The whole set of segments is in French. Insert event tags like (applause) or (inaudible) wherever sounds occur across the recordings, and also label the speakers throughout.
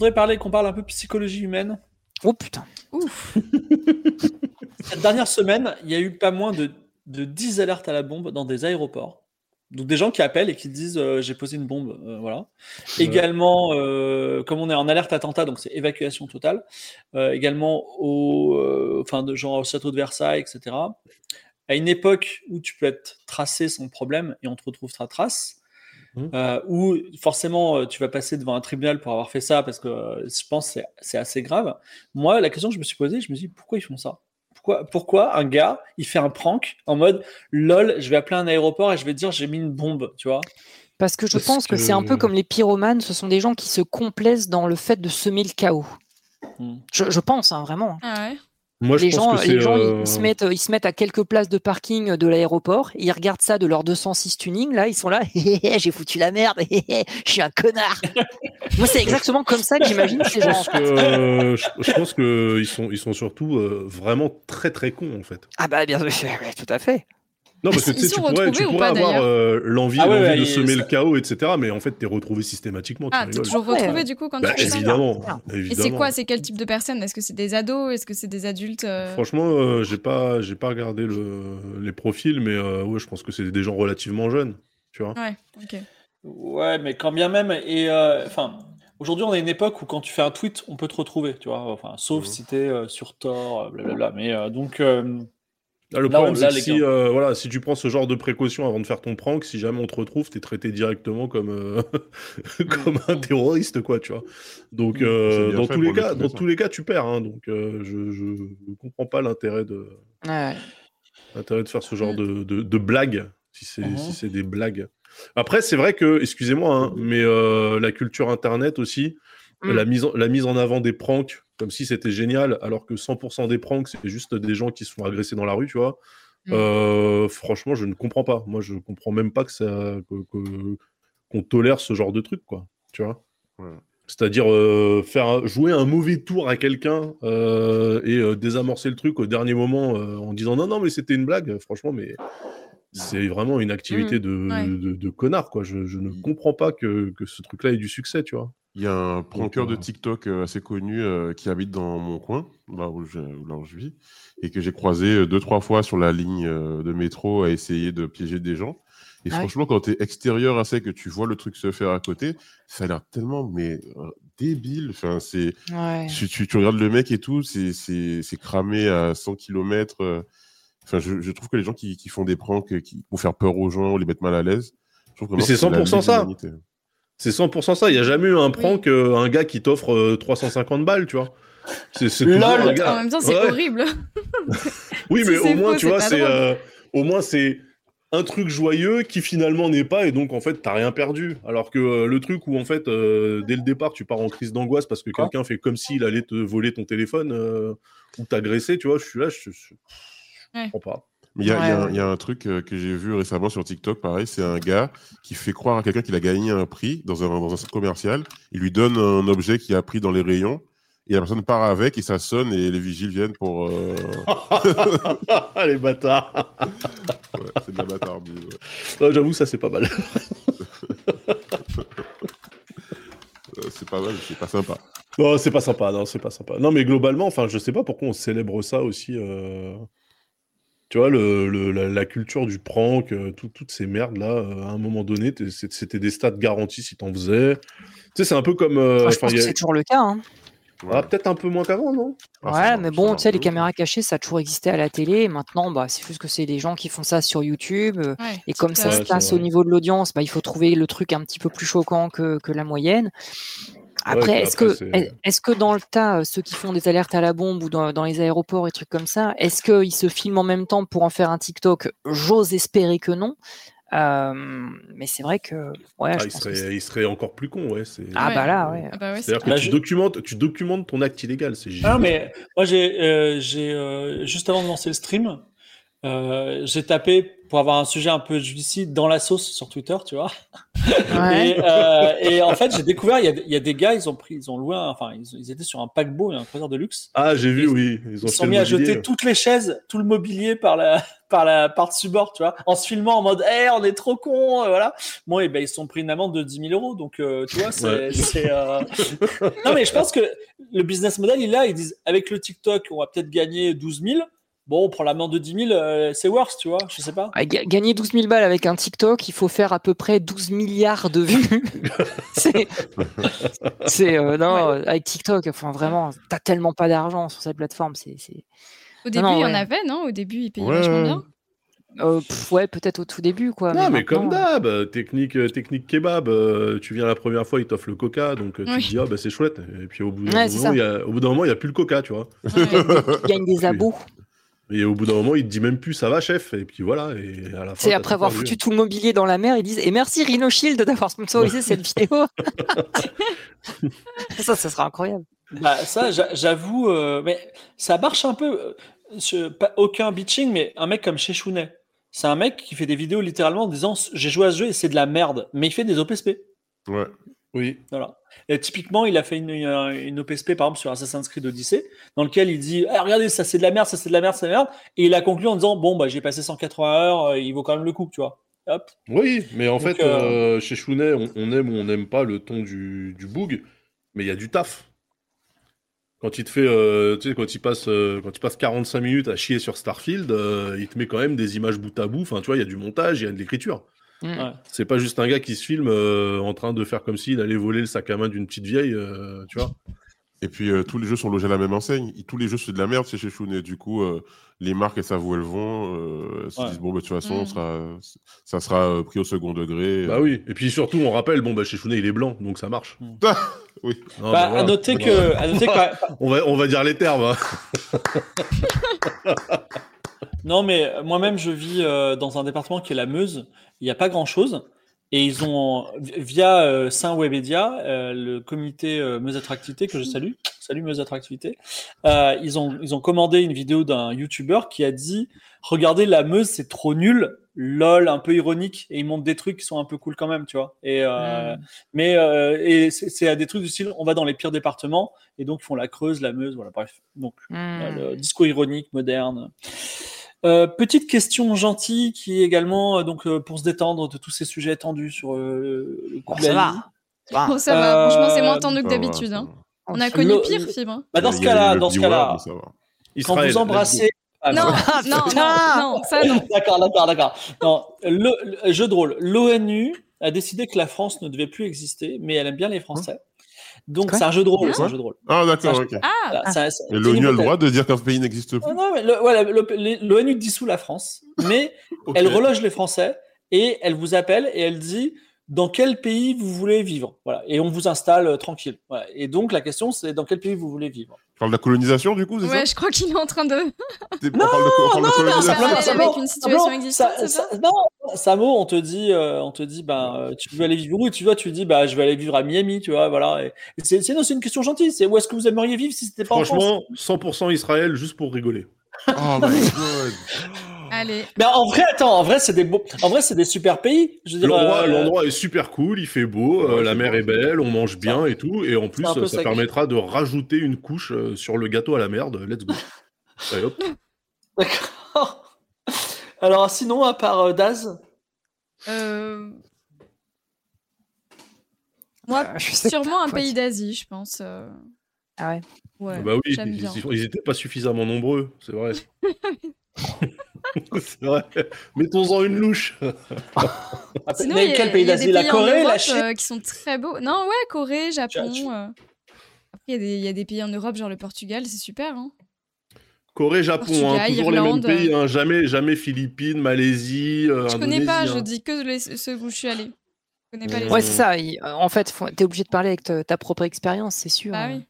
Speaker 1: voudrais parler qu'on parle un peu psychologie humaine.
Speaker 2: Oh putain.
Speaker 3: Ouf. (laughs)
Speaker 1: Cette dernière semaine, il y a eu pas moins de, de 10 alertes à la bombe dans des aéroports. Donc des gens qui appellent et qui disent euh, j'ai posé une bombe, euh, voilà. Également, euh, comme on est en alerte attentat, donc c'est évacuation totale. euh, également au, euh, enfin de genre au château de Versailles, etc. À une époque où tu peux être tracé sans problème et on te retrouve ta trace,
Speaker 4: Mhm.
Speaker 1: euh, où forcément euh, tu vas passer devant un tribunal pour avoir fait ça parce que euh, je pense que c'est- assez grave. Moi, la question que je me suis posée, je me suis dit pourquoi ils font ça? Pourquoi, pourquoi un gars, il fait un prank en mode lol, je vais appeler un aéroport et je vais dire j'ai mis une bombe, tu vois?
Speaker 2: Parce que je
Speaker 4: Parce
Speaker 2: pense que, c'est un peu comme les pyromanes, ce sont des gens qui se complaisent dans le fait de semer le chaos.
Speaker 1: Hmm.
Speaker 2: Je, je pense, hein, vraiment.
Speaker 3: Ah ouais?
Speaker 4: Moi, je
Speaker 2: les
Speaker 4: pense
Speaker 2: gens,
Speaker 4: que
Speaker 2: les gens
Speaker 4: euh,
Speaker 2: ils, se mettent, ils se mettent à quelques places de parking de l'aéroport, ils regardent ça de leur 206 tuning, là, ils sont là, (laughs) j'ai foutu la merde, (laughs) je suis un connard. (laughs) Moi, c'est exactement comme ça que j'imagine ces gens.
Speaker 4: que, euh, je, je pense que ils sont, ils sont surtout euh, vraiment très très cons en fait.
Speaker 2: Ah bah bien sûr, tout à fait.
Speaker 4: Non, parce que tu tu pourrais, tu pourrais
Speaker 3: pas,
Speaker 4: avoir euh, l'envie
Speaker 1: Ah ouais,
Speaker 4: l'envie
Speaker 1: ouais,
Speaker 4: de semer
Speaker 1: ça-
Speaker 4: le chaos, etc. Mais en fait, t'es retrouvé systématiquement. tu
Speaker 3: Ah, t'es toujours
Speaker 2: Ouais.
Speaker 3: retrouvé du coup quand
Speaker 4: Bah,
Speaker 3: tu fais ça
Speaker 4: évidemment,
Speaker 2: Et
Speaker 3: Et
Speaker 4: évidemment.
Speaker 3: c'est quoi C'est quel type de personnes? Est-ce que c'est des ados? Est-ce que c'est des adultes euh?
Speaker 4: Franchement, euh, j'ai pas, j'ai pas regardé le, les profils, mais euh, ouais, je pense que c'est des gens relativement jeunes, tu vois.
Speaker 3: Ouais, ok.
Speaker 1: Ouais, mais quand bien même, et euh, enfin, aujourd'hui on est une époque où quand tu fais un tweet, on peut te retrouver, tu vois, enfin, sauf
Speaker 4: Mhm.
Speaker 1: si t'es euh, sur Tor, blablabla. Mais euh, donc, euh,
Speaker 4: Ah, le
Speaker 1: Là,
Speaker 4: problème, c'est si, euh, voilà, si tu prends ce genre de précautions avant de faire ton prank, si jamais on te retrouve, t'es traité directement comme, euh, (laughs) comme un terroriste, quoi, tu vois. Donc,
Speaker 1: Mm.
Speaker 4: euh, dans,
Speaker 5: fait
Speaker 4: tous les cas, dans tous les cas, tu perds. hein. donc, euh, je, je ne comprends pas l'intérêt de,
Speaker 2: Ouais.
Speaker 4: de faire ce genre
Speaker 3: Mm.
Speaker 4: de, de, de blagues, si c'est
Speaker 1: Mhm.
Speaker 4: si c'est des blagues. Après, c'est vrai que, excusez-moi, hein, mais euh, la culture Internet aussi,
Speaker 2: Mm.
Speaker 4: la, mise en, la mise en avant des pranks, comme si c'était génial, alors que 100% des pranks, c'est juste des gens qui se font agresser dans la rue, tu vois.
Speaker 2: Mm.
Speaker 4: Euh, franchement, je ne comprends pas. Moi, je comprends même pas que ça, que- que- qu'on tolère ce genre de truc, quoi. Tu vois.
Speaker 5: Ouais.
Speaker 4: C'est-à-dire euh, faire jouer un mauvais tour à quelqu'un euh, et euh, désamorcer le truc au dernier moment euh, en disant non non mais c'était une blague. Franchement, mais c'est vraiment une activité de,
Speaker 3: ouais.
Speaker 4: de, de connard quoi. Je, je ne comprends pas que, que ce truc-là ait du succès, tu vois.
Speaker 5: Il y a un pranker de TikTok euh, assez connu euh, qui habite dans mon coin, là où je, là où je vis, et que j'ai croisé euh, deux, trois fois sur la ligne de métro à essayer de piéger des gens. Et
Speaker 2: Ah oui.
Speaker 5: franchement, quand tu es extérieur à ça et que tu vois le truc se faire à côté, ça a l'air tellement mais euh, débile. Enfin, c'est
Speaker 2: Ouais.
Speaker 5: tu, tu, tu regardes le mec et tout, c'est cramé à 100 km. Enfin, je, je trouve que les gens qui, qui font des pranks qui, pour faire peur aux gens ou les mettre mal à l'aise, je trouve vraiment
Speaker 4: c'est
Speaker 5: que la
Speaker 4: 100%
Speaker 5: limite
Speaker 4: ça. C'est 100% ça. Il n'y a jamais eu un prank, euh, un gars qui t'offre euh, 350 balles, tu vois. C'est toujours
Speaker 1: Lol.
Speaker 4: un gars.
Speaker 3: En même temps, c'est
Speaker 4: Ouais.
Speaker 3: horrible. (laughs)
Speaker 4: Oui, mais au moins,
Speaker 3: faux,
Speaker 4: tu
Speaker 3: c'est
Speaker 4: vois, c'est euh, au moins c'est un truc joyeux qui finalement n'est pas et donc en fait t'as rien perdu. Alors que euh, le truc où en fait euh, dès le départ tu pars en crise d'angoisse parce que quelqu'un fait comme s'il allait te voler ton téléphone euh, ou t'agresser, tu vois, je suis là, je, je, je
Speaker 3: Ouais.
Speaker 4: comprends pas.
Speaker 5: Mais il y, a- y
Speaker 2: Ouais,
Speaker 5: un-
Speaker 2: ouais.
Speaker 5: il y a un truc euh, que j'ai vu récemment sur TikTok, pareil, c'est un gars qui fait croire à quelqu'un qu'il a gagné un prix dans un, dans un centre commercial. Il lui donne un objet qu'il a pris dans les rayons. Et la personne part avec et ça sonne et les vigiles viennent pour. euh, (laughs)
Speaker 4: les bâtards.
Speaker 5: ouais, c'est de la bâtardise. ouais.
Speaker 4: Ouais, J'avoue ça c'est pas mal.
Speaker 5: Euh, c'est pas mal, c'est pas sympa.
Speaker 4: Non, c'est pas sympa, non, c'est pas sympa. Non, mais globalement, enfin, je sais pas pourquoi on célèbre ça aussi. euh, Tu vois, le, le- la, la culture du prank, euh, tout- toutes ces merdes-là, euh, à un moment donné, c'était des stats garantis si t'en faisais. Tu sais, c'est un peu comme. euh,
Speaker 2: Enfin, je
Speaker 4: enfin,
Speaker 2: pense
Speaker 4: il y
Speaker 2: que
Speaker 4: a-
Speaker 2: c'est toujours le cas. Hein.
Speaker 4: Ah, peut-être un peu moins qu'avant, non?
Speaker 5: Ah,
Speaker 2: ouais, mais bon, tu sais, les caméras cachées, ça a toujours existé à la télé. Et maintenant, bah, c'est juste que c'est des gens qui font ça sur YouTube.
Speaker 3: Ouais,
Speaker 2: Et comme ça se passe au niveau de l'audience, bah, il faut trouver le truc un petit peu plus choquant que, que la moyenne. Après, est-ce que, est- est-ce que dans le tas, euh, ceux qui font des alertes à la bombe ou dans, dans les aéroports et trucs comme ça, est-ce qu'ils se filment en même temps pour en faire un TikTok? J'ose espérer que non. Euh, mais c'est vrai que, ouais,
Speaker 4: ah,
Speaker 2: je
Speaker 4: il,
Speaker 2: pense que c'est-
Speaker 4: serait, il serait encore plus con, ouais.
Speaker 2: Ah
Speaker 3: Ouais.
Speaker 2: bah là, ouais.
Speaker 3: Ah bah ouais,
Speaker 4: C'est-à-dire que
Speaker 1: Là,
Speaker 4: tu,
Speaker 1: je-
Speaker 4: documentes, tu documentes ton acte illégal, c'est
Speaker 1: Ah, mais moi, j'ai, euh, j'ai euh, juste avant de lancer le stream, euh, j'ai tapé pour avoir un sujet un peu judicieux dans la sauce sur Twitter, tu vois.
Speaker 2: Ouais.
Speaker 1: Et, euh, et en fait, j'ai découvert, il y, a, il y a des gars, ils ont pris, ils ont loué, un- enfin, ils, ils étaient sur un paquebot et un croisière de luxe.
Speaker 4: Ah, j'ai vu,
Speaker 1: Ils-
Speaker 4: oui. Ils
Speaker 1: Ils
Speaker 4: ont
Speaker 1: se sont mis à jeter toutes les chaises, tout le mobilier par la, par la, par-dessus bord, tu vois, en se filmant en mode, eh, on est trop cons, euh, voilà. Bon, et ben, ils se sont pris une amende de 10 000 euros, donc, euh, tu vois, c'est,
Speaker 4: Ouais.
Speaker 1: c'est, euh, (laughs) non, mais je pense que le business model, il est là, ils disent, avec le TikTok, on va peut-être gagner 12 000. Bon, pour l'amende de 10 000, euh, c'est worse, tu vois, je sais pas.
Speaker 2: Ga- Gagner 12 000 balles avec un TikTok, il faut faire à peu près 12 milliards de vues. (laughs) c'est, c'est, euh, non, avec TikTok, enfin vraiment, t'as tellement pas d'argent sur cette plateforme, c'est, c'est,
Speaker 3: Au début,
Speaker 2: non,
Speaker 3: il y en avait, non? Au début, ils payaient
Speaker 5: Ouais,
Speaker 3: vachement
Speaker 5: ouais.
Speaker 3: bien.
Speaker 2: euh, pff, ouais, peut-être au tout début, quoi.
Speaker 4: Non, mais comme d'hab, euh, technique, technique kebab, euh, tu viens la première fois, ils t'offrent le coca, donc tu
Speaker 3: Oui.
Speaker 4: te dis, ah bah c'est chouette. Et puis au bout d'un
Speaker 2: Ouais,
Speaker 4: moment, il il n'y a plus le coca, tu vois.
Speaker 3: Ouais. (laughs)
Speaker 2: Ils gagnent des abos.
Speaker 4: Et au bout d'un moment, il te dit même plus, ça va, chef. Et puis voilà, et à la fin.
Speaker 2: C'est après avoir
Speaker 4: perdu.
Speaker 2: foutu tout le mobilier dans la mer, ils disent Et merci Rhino Shield d'avoir sponsorisé (laughs) cette vidéo. (laughs) ça, ça sera incroyable.
Speaker 1: Bah, ça, j'a- j'avoue, euh, mais ça marche un peu. euh, pas, aucun bitching, mais un mec comme Chechounet. C'est un mec qui fait des vidéos littéralement en disant j'ai joué à ce jeu et c'est de la merde, mais il fait des OPSP.
Speaker 5: Ouais.
Speaker 4: Oui.
Speaker 1: Voilà. Et typiquement, il a fait une, une, une OPSP par exemple sur Assassin's Creed Odyssey, dans lequel il dit Ah, regardez, ça c'est de la merde, ça c'est de la merde, c'est de la merde. Et il a conclu en disant bon, bah j'ai passé 180 heures, euh, il vaut quand même le coup, tu vois. Hop.
Speaker 4: Oui, mais en
Speaker 1: Donc,
Speaker 4: fait,
Speaker 1: euh,
Speaker 4: euh, chez Chounet, on, on aime ou on n'aime pas le ton du, du mais il y a du taf. Quand il te fait, euh, tu sais, quand il passe, euh, quand il passe 45 minutes à chier sur Starfield, euh, il te met quand même des images bout à bout. Enfin, tu vois, il y a du montage, il y a de l'écriture.
Speaker 1: Ouais.
Speaker 4: C'est pas juste un gars qui se filme euh, en train de faire comme s'il allait voler le sac à main d'une petite vieille, euh, tu vois.
Speaker 5: Et puis euh, tous les jeux sont logés à la même enseigne. Et tous les jeux c'est de la merde, c'est chez Shun. du coup, euh, les marques elles savent où elles vont. Euh, elles se
Speaker 1: Ouais.
Speaker 5: disent bon, bah, de toute façon,
Speaker 3: Mm.
Speaker 5: ça sera, ça sera euh, pris au second degré.
Speaker 4: Bah oui. Et puis surtout, on rappelle, bon bah chez Chounet, il est blanc, donc ça marche. (laughs)
Speaker 5: Oui.
Speaker 4: Non,
Speaker 1: Bah,
Speaker 4: mais voilà.
Speaker 1: à noter que, à noter que- (laughs)
Speaker 4: On va, on va dire les termes. hein. (laughs)
Speaker 1: Non, mais moi-même, je vis euh, dans un département qui est la Meuse. Il n'y a pas grand-chose. Et ils ont, via euh, Saint Webedia, euh, le comité Meuse Attractivité, que je salue, salut Meuse Attractivité, ils, ont, ils ont commandé une vidéo d'un YouTuber qui a dit Regardez, la Meuse, c'est trop nul. LOL, un peu ironique. Et ils montrent des trucs qui sont un peu cool quand même, tu vois. Et, euh, Mais euh, et c'est à des trucs du style on va dans les pires départements. Et donc, ils font la Creuse, la Meuse, voilà, bref. Donc,
Speaker 2: Mm.
Speaker 1: euh, le discours ironique, moderne. Euh, petite question gentille qui est également euh, donc euh, pour se détendre de tous ces sujets tendus sur euh, le
Speaker 2: Bon,
Speaker 1: coup de
Speaker 2: ça
Speaker 1: la
Speaker 2: va.
Speaker 1: vie.
Speaker 2: Ça va.
Speaker 3: Bon, ça va. Franchement, c'est moins tendu que d'habitude. hein. On a connu
Speaker 1: Le-
Speaker 3: pire, Fibre. hein.
Speaker 1: Bah, dans ce cas-là, dans ce cas-là, quand
Speaker 4: Israël,
Speaker 1: vous embrassez. Ah,
Speaker 3: Non, non, non,
Speaker 2: putain.
Speaker 3: non, ça non. (laughs)
Speaker 1: D'accord, d'accord, d'accord. Non, le, le- jeu de rôle. L'ONU a décidé que la France ne devait plus exister, mais elle aime bien les Français. Donc
Speaker 2: Quoi
Speaker 1: c'est un jeu de rôle,
Speaker 3: Hein
Speaker 1: c'est un jeu de rôle.
Speaker 5: Ah d'accord, ok.
Speaker 3: Ah,
Speaker 5: l'ONU a le droit de dire qu'un pays n'existe plus.
Speaker 1: Non, mais l'ONU dissout la France, mais (laughs) elle reloge les Français et elle vous appelle et elle dit dans quel pays vous voulez vivre. Voilà. Et on vous installe euh, tranquille. Voilà. Et donc la question c'est dans quel pays vous voulez vivre.
Speaker 5: Tu parles de la colonisation du coup, c'est
Speaker 3: ouais, je crois qu'il est en train de.
Speaker 5: ça T'es- on parle de, on parle de
Speaker 3: non,
Speaker 5: colonisation.
Speaker 3: ça va,
Speaker 1: Simplement,
Speaker 3: avec une situation
Speaker 1: simplement,
Speaker 3: existante,
Speaker 1: ça-
Speaker 3: c'est ça
Speaker 1: ça- Non, Samo, on te dit, euh, on te dit, ben, euh, tu veux aller vivre où? Tu vois, tu dis, bah, je vais aller vivre à Miami, tu vois, voilà. Et, et c'est, c'est, non, c'est une question gentille. C'est où est-ce que vous aimeriez vivre si c'était pas en France?
Speaker 4: Franchement, 100% Israël, juste pour rigoler.
Speaker 5: Oh my god. (laughs)
Speaker 3: Allez.
Speaker 1: Mais en vrai, attends, en vrai, c'est des beaux, en vrai, c'est des super pays.
Speaker 4: L'endroit
Speaker 1: euh,
Speaker 4: l'endroit est super cool, il fait beau, euh, la mer est belle, on mange bien et tout. Et en plus, euh, ça
Speaker 1: sec.
Speaker 4: permettra de rajouter une couche euh, sur le gâteau à la merde. Let's go. (laughs) Allez, hop.
Speaker 1: D'accord. Alors, sinon, à part euh, Daz,
Speaker 3: Euh... Moi,
Speaker 2: Euh, je
Speaker 3: sûrement
Speaker 2: pas
Speaker 3: un pays d'Asie, je pense. euh,
Speaker 2: Ah ouais.
Speaker 3: Ouais,
Speaker 4: bah oui, ils,
Speaker 3: bien.
Speaker 4: ils étaient pas suffisamment nombreux, c'est vrai. (laughs) (laughs) c'est vrai. Mettons-en une louche. (laughs)
Speaker 3: Sinon,
Speaker 1: mais
Speaker 3: il y a,
Speaker 1: quel pays d'Asie
Speaker 3: des
Speaker 1: La
Speaker 3: pays en
Speaker 1: Corée, la
Speaker 3: Europe,
Speaker 1: Chine
Speaker 3: euh, qui sont très beaux. Non, ouais, Corée, Japon.
Speaker 1: Tu- tu-
Speaker 3: euh. Après, il y, a des- il y a des pays en Europe, genre le Portugal, c'est super. Hein.
Speaker 4: Corée, Japon, hein,
Speaker 3: Portugal,
Speaker 4: toujours
Speaker 3: Irlande.
Speaker 4: les mêmes pays, hein, jamais, jamais Philippines, Malaisie, euh,
Speaker 3: je connais pas, je
Speaker 4: hein.
Speaker 3: dis que les- ceux où je suis allée. Je connais pas les
Speaker 4: Ouais,
Speaker 2: c'est ça. il- euh, En fait, faut- t'es obligé de parler avec ta, ta propre expérience, c'est sûr.
Speaker 3: Bah oui.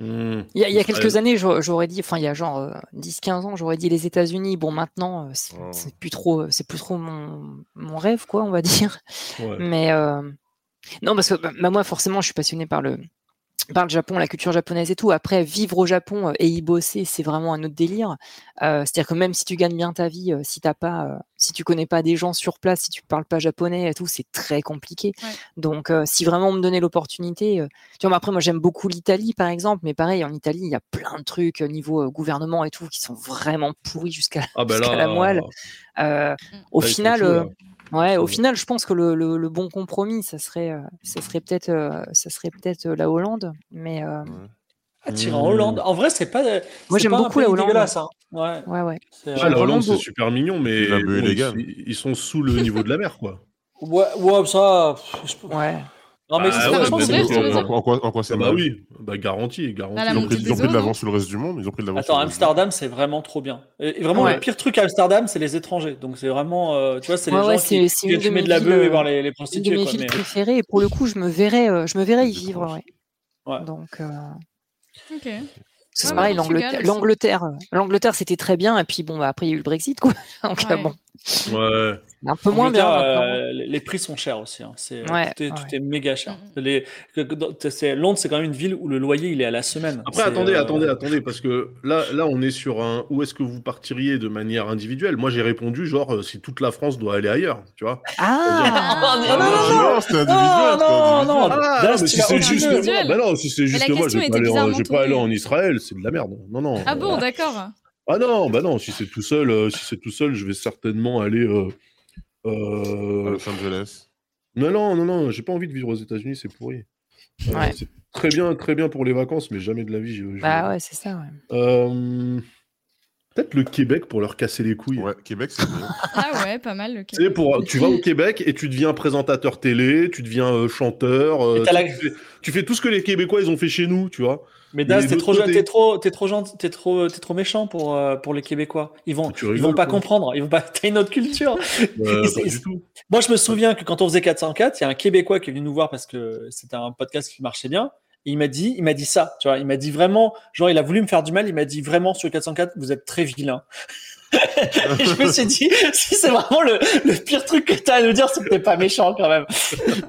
Speaker 4: Hmm.
Speaker 2: Il y a, il y a quelques années, j'aurais dit, enfin il y a genre euh, 10-15 ans, j'aurais dit les États-Unis. Bon, maintenant, euh, c'est
Speaker 5: Oh.
Speaker 2: c'est plus trop, c'est plus trop mon, mon rêve, quoi, on va dire.
Speaker 4: Ouais.
Speaker 2: Mais euh, non, parce que bah, bah, moi, forcément, je suis passionné par le par le Japon, la culture japonaise et tout. Après, vivre au Japon euh, et y bosser, c'est vraiment un autre délire. Euh, C'est-à-dire que même si tu gagnes bien ta vie, euh, si t'as pas, euh, si tu connais pas des gens sur place, si tu parles pas japonais et tout, c'est très compliqué.
Speaker 3: Ouais.
Speaker 2: Donc, euh, si vraiment on me donnait l'opportunité, euh, tu vois, après moi j'aime beaucoup l'Italie par exemple, mais pareil en Italie il y a plein de trucs niveau euh, gouvernement et tout qui sont vraiment pourris jusqu'à
Speaker 4: Ah bah
Speaker 2: jusqu'à
Speaker 4: là,
Speaker 2: la moelle. Euh, au final, euh,
Speaker 4: là.
Speaker 2: Ouais, au final, je pense que le, le, le bon compromis, ça serait, euh, ça serait peut-être, euh, ça serait peut-être euh, la Hollande. Mais euh,
Speaker 1: Ah, tirer en Hollande. En vrai, c'est pas.
Speaker 2: Moi, j'aime beaucoup la Hollande.
Speaker 1: dégueulasse, hein. Ouais.
Speaker 2: ouais, ouais.
Speaker 1: euh,
Speaker 4: la Hollande, c'est super mignon, mais bon, ils, ils sont sous le niveau de la mer, quoi.
Speaker 1: Ouais, ouais, ça. je-
Speaker 2: ouais.
Speaker 1: Non, mais
Speaker 4: Ah
Speaker 1: c'est-
Speaker 4: ouais, mais
Speaker 1: c'est
Speaker 3: veux dire
Speaker 5: En, en quoi, en quoi c'est
Speaker 4: Ah bah
Speaker 5: mal
Speaker 4: oui, bah garanti, garanti.
Speaker 3: Bah,
Speaker 5: Ils ont pris, ils ont
Speaker 3: des
Speaker 5: pris de l'avance sur le reste du monde. Ils ont pris de l'avance.
Speaker 1: Attends,
Speaker 5: sur le reste du monde.
Speaker 1: Amsterdam, c'est vraiment trop bien. Et et vraiment,
Speaker 2: Ouais.
Speaker 1: le pire truc à Amsterdam, c'est les étrangers. Donc, c'est vraiment. euh, tu vois, c'est les
Speaker 2: Ouais,
Speaker 1: gens
Speaker 2: c'est-
Speaker 1: qui,
Speaker 2: c'est
Speaker 1: qui fumer
Speaker 2: mes
Speaker 1: de la bœuf et voir les, les
Speaker 2: Une de
Speaker 1: prostituées.
Speaker 2: mes
Speaker 1: Quoi,
Speaker 2: villes
Speaker 1: mais...
Speaker 2: préférées. Et pour le coup, je me verrais, euh, je me verrais y
Speaker 5: C'est
Speaker 2: vivre. Ouais. Donc, euh,
Speaker 3: Ok.
Speaker 2: c'est pareil.
Speaker 3: Portugal
Speaker 2: L'Angleterre, l'Angleterre, c'était très bien. Et puis bon, bah, après il y a eu le Brexit, quoi. (laughs) Donc bon,
Speaker 4: Ouais.
Speaker 2: un peu moins bien.
Speaker 1: Euh, les, prix sont chers aussi. hein. C'est,
Speaker 2: Ouais,
Speaker 1: tout, est,
Speaker 2: ouais.
Speaker 1: tout est méga cher. Les, Londres, c'est quand même une ville où le loyer il est à la semaine.
Speaker 4: Après, attendez,
Speaker 1: euh,
Speaker 4: attendez, attendez, parce que là, là, on est sur un. Où est-ce que vous partiriez de manière individuelle? Moi, j'ai répondu genre euh, si toute la France doit aller ailleurs, tu vois.
Speaker 2: Ah,
Speaker 3: Ah,
Speaker 1: non,
Speaker 5: Ah,
Speaker 1: non, non,
Speaker 5: non,
Speaker 1: non,
Speaker 4: si c'est juste moi, bah non, si c'est
Speaker 3: la
Speaker 4: juste moi, je vais pas aller, en Israël, c'est de la merde. Non, non.
Speaker 3: Ah bon, d'accord.
Speaker 4: Ah non, bah non, si c'est tout seul, euh, si c'est tout seul, je vais certainement aller. euh, euh,
Speaker 5: À Los Angeles.
Speaker 4: Non, non, non, non, j'ai pas envie de vivre aux États-Unis, c'est pourri. Euh,
Speaker 2: Ouais.
Speaker 4: C'est très bien, très bien pour les vacances, mais jamais de la vie. je- je-
Speaker 2: bah ouais, c'est ça. Ouais.
Speaker 4: Euh, Peut-être le Québec pour leur casser les couilles.
Speaker 5: Ouais, Québec, c'est bien. (laughs)
Speaker 3: Ah ouais, pas mal le
Speaker 4: Tu sais, pour, tu vas au Québec et tu deviens présentateur télé, tu deviens euh, chanteur, euh, tu,
Speaker 1: la-
Speaker 4: fais, tu fais tout ce que les Québécois ils ont fait chez nous, tu vois.
Speaker 1: Mais Daz, t'es trop, t'es trop, t'es trop gentil, t'es trop, t'es trop méchant pour, euh, pour les Québécois. Ils vont,
Speaker 4: Tu
Speaker 1: ils vont pas
Speaker 4: quoi.
Speaker 1: comprendre. Ils vont pas. (laughs) T'as une autre culture.
Speaker 4: Euh,
Speaker 1: Et c'est-
Speaker 4: pas du tout.
Speaker 1: Moi, je me souviens que quand on faisait 404, il y a un Québécois qui est venu nous voir parce que c'était un podcast qui marchait bien. Et il m'a dit, il m'a dit ça, tu vois. Il m'a dit vraiment, genre, il a voulu me faire du mal. Il m'a dit vraiment sur 404, vous êtes très vilain. (laughs) et je me suis dit, (laughs) si c'est vraiment le, le pire truc que tu as à nous dire, c'est que t'es pas méchant quand même.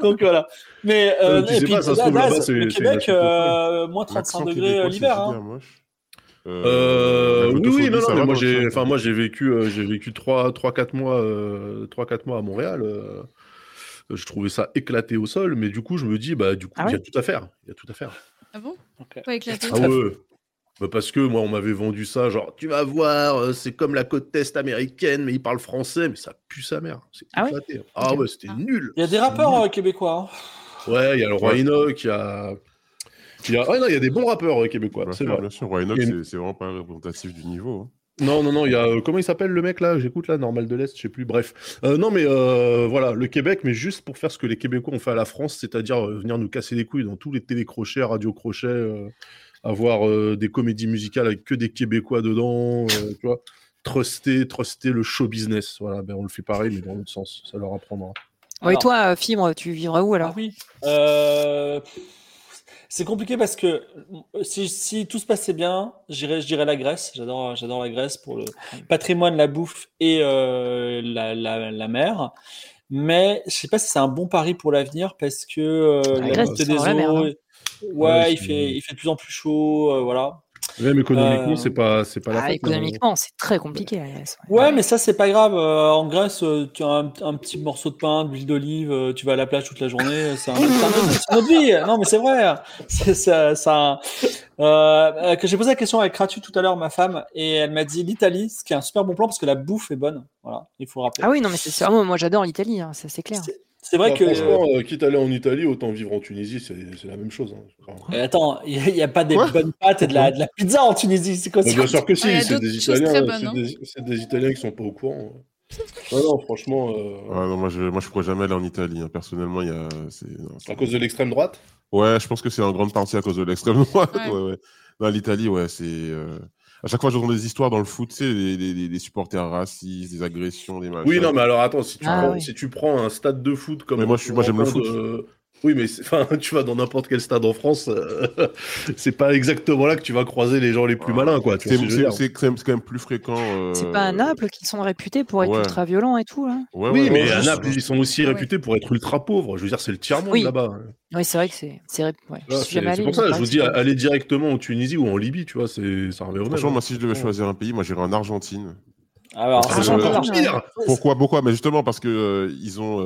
Speaker 1: Donc voilà. Mais euh,
Speaker 4: Euh, tu
Speaker 1: et puis
Speaker 4: pas, ça se
Speaker 1: Daz,
Speaker 4: trouve, là-bas, c'est-
Speaker 1: le
Speaker 4: c'est
Speaker 1: Québec, euh, moins
Speaker 5: L'accent
Speaker 1: 35 degrés euh, l'hiver. Hein.
Speaker 4: Euh,
Speaker 5: la
Speaker 4: oui, oui, non, non, mais moi j'ai,
Speaker 5: ça
Speaker 4: enfin moi j'ai vécu, euh, j'ai vécu trois, trois, quatre mois, euh, trois, quatre mois à Montréal. euh, je trouvais ça éclaté au sol, mais du coup je me dis, bah du coup
Speaker 2: Ah
Speaker 4: il y a
Speaker 2: ouais
Speaker 4: tout à faire, il y a tout à faire.
Speaker 3: Ah bon?
Speaker 1: Ok.
Speaker 3: Pas éclaté?
Speaker 4: Ah ouais. Bah parce que moi on m'avait vendu ça, genre tu vas voir, euh, c'est comme la côte est américaine, mais ils parlent français, mais ça pue sa mère. C'est
Speaker 2: Ah ouais?
Speaker 4: éclaté. Ah
Speaker 2: Ok.
Speaker 4: ouais, c'était
Speaker 3: Ah.
Speaker 4: nul.
Speaker 1: Il y a des rappeurs euh, québécois. hein.
Speaker 4: Ouais, il y a le Roi. Enoch, il y a, il y a, non, il y a des bons rappeurs québécois,
Speaker 5: Bien
Speaker 4: c'est
Speaker 5: sûr,
Speaker 4: vrai.
Speaker 5: bien sûr. Roy Enoch,
Speaker 4: une-
Speaker 5: c'est vraiment pas représentatif du niveau. hein.
Speaker 4: Non, non, non, il y a. euh, comment il s'appelle le mec là? J'écoute là, Normal de l'Est, je sais plus. Bref. Euh, non, mais euh, voilà, le Québec, mais juste pour faire ce que les Québécois ont fait à la France, c'est-à-dire venir nous casser les couilles dans tous les télécrochets, radio-crochets, avoir des comédies musicales avec que des Québécois dedans, tu vois. Truster, truster le show business. Voilà, ben on le fait pareil, mais dans l'autre sens. Ça leur apprendra.
Speaker 2: Bon, et
Speaker 1: Alors-
Speaker 2: toi, euh, Fibre, tu vivrais où alors?
Speaker 1: Ah oui. Euh, c'est compliqué parce que euh, si, si tout se passait bien, j'irais, je dirais la Grèce. J'adore, j'adore la Grèce pour le patrimoine, la bouffe et euh, la, la, la mer. Mais je sais pas si c'est un bon pari pour l'avenir parce que euh,
Speaker 2: La
Speaker 1: la
Speaker 2: Grèce,
Speaker 1: des eaux,
Speaker 2: hein.
Speaker 1: ouais,
Speaker 4: Ouais,
Speaker 1: il fait, il fait de plus en plus chaud, euh, voilà.
Speaker 4: Même économiquement,
Speaker 1: Euh,
Speaker 4: c'est pas, c'est pas la
Speaker 2: Ah,
Speaker 4: fête,
Speaker 2: Économiquement, c'est très compliqué la Grèce.
Speaker 1: Ouais, mais ça, c'est pas grave. Euh, en Grèce, euh, tu as un, un petit morceau de pain, de l'huile d'olive, tu vas à la plage toute la journée. C'est un, autre- vie. Non, mais c'est vrai. C'est ça. ça euh, que j'ai posé la question avec Kratu tout à l'heure, ma femme, et elle m'a dit l'Italie, ce qui est un super bon plan parce que la bouffe est bonne. Voilà, il faut le rappeler.
Speaker 2: Ah oui, non, mais c'est sûr. Ah, moi, moi, j'adore l'Italie, hein, ça c'est clair.
Speaker 1: C'est- C'est vrai
Speaker 4: Bah,
Speaker 1: que.
Speaker 4: Franchement, euh, quitte à aller en Italie, autant vivre en Tunisie, c'est la même chose. hein. Enfin,
Speaker 1: Euh, attends, il n'y a, pas des
Speaker 5: Quoi?
Speaker 1: bonnes pâtes et de la, de la pizza en Tunisie. C'est quoi ça?
Speaker 4: bien sûr que si,
Speaker 3: y a
Speaker 4: c'est des Italiens,
Speaker 3: bonnes, hein.
Speaker 4: des, Italiens qui sont pas au courant. Non, non, franchement, euh,
Speaker 5: Ah, non, moi, je, moi, je pourrais jamais aller en Italie. hein. Personnellement, il y a. non,
Speaker 4: à cause de l'extrême droite?
Speaker 5: Ouais, je pense que c'est en grande partie à cause de l'extrême (laughs) droite.
Speaker 3: Ouais.
Speaker 5: Ouais. Ouais, Non, l'Italie, ouais, c'est. À chaque fois, j'entends des histoires dans le foot, tu sais, des, des- des- supporters racistes, des agressions, des machins.
Speaker 4: Oui, non, mais alors attends, si tu,
Speaker 2: Ah,
Speaker 4: prends,
Speaker 2: oui.
Speaker 4: si tu prends un stade de foot comme.
Speaker 5: Mais moi, je suis- moi, j'aime le foot.
Speaker 4: de- Oui, mais (laughs) enfin, tu vas dans n'importe quel stade en France, euh, (laughs) c'est pas exactement là que tu vas croiser les gens les plus malins, quoi.
Speaker 5: C'est
Speaker 4: ce
Speaker 5: quand, même- c'est quand même plus fréquent. euh,
Speaker 2: C'est pas à Naples qu'ils sont réputés pour être
Speaker 5: ouais.
Speaker 2: ultra violents et tout, là
Speaker 5: Ouais,
Speaker 4: Oui,
Speaker 5: ouais,
Speaker 4: mais à. Naples, ils sont aussi
Speaker 3: Ouais.
Speaker 4: réputés pour être ultra pauvres. Je veux dire, c'est le tiers-monde
Speaker 2: Oui.
Speaker 4: là-bas.
Speaker 2: Oui, c'est vrai que c'est. c'est
Speaker 4: c'est pour ça, je vous dis, aller directement en Tunisie ou en Libye, tu vois, c'est ça revient au.
Speaker 5: Franchement, moi, si je devais choisir un pays, moi, j'irais en Argentine.
Speaker 1: Alors,
Speaker 5: Ah, Argentine,
Speaker 2: ouais.
Speaker 4: pire.
Speaker 5: Pourquoi Pourquoi? Mais justement parce que euh, ils ont.